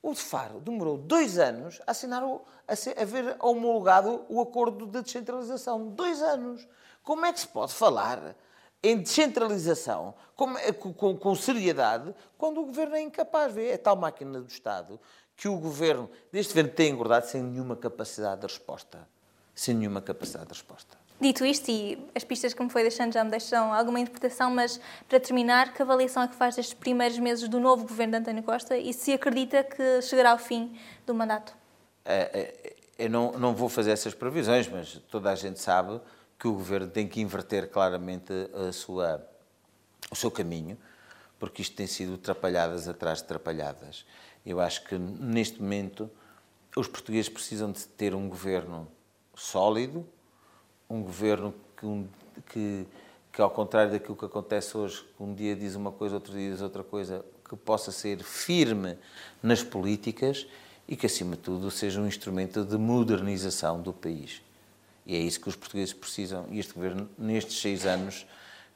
O de Faro demorou dois anos a assinar, o, a, ser, a ver homologado o acordo de descentralização. Dois anos. Como é que se pode falar em descentralização com, com, com, seriedade quando o governo é incapaz? É tal máquina do Estado que o governo, deste governo, tem engordado sem nenhuma capacidade de resposta. Sem nenhuma capacidade de resposta. Dito isto, e as pistas que me foi deixando já me deixam alguma interpretação, mas para terminar, que avaliação é que faz destes primeiros meses do novo governo de António Costa e se acredita que chegará ao fim do mandato? É, é, eu não, não vou fazer essas previsões, mas toda a gente sabe que o governo tem que inverter claramente a sua, o seu caminho, porque isto tem sido atrapalhadas atrás de atrapalhadas. Eu acho que neste momento os portugueses precisam de ter um governo sólido, um governo que, que, que ao contrário daquilo que acontece hoje, um dia diz uma coisa, outro dia diz outra coisa, que possa ser firme nas políticas e que, acima de tudo, seja um instrumento de modernização do país. E é isso que os portugueses precisam. E este governo, nestes seis anos,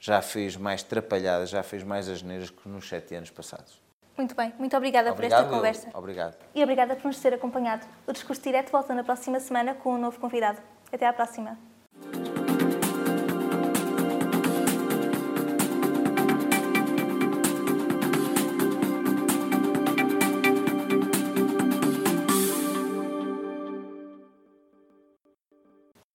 já fez mais trapalhadas, já fez mais asneiras que nos sete anos passados. Muito bem, muito obrigada Obrigado, por esta conversa. Obrigado. E obrigada por nos ter acompanhado. O Discurso Direto volta na próxima semana com um novo convidado. Até à próxima.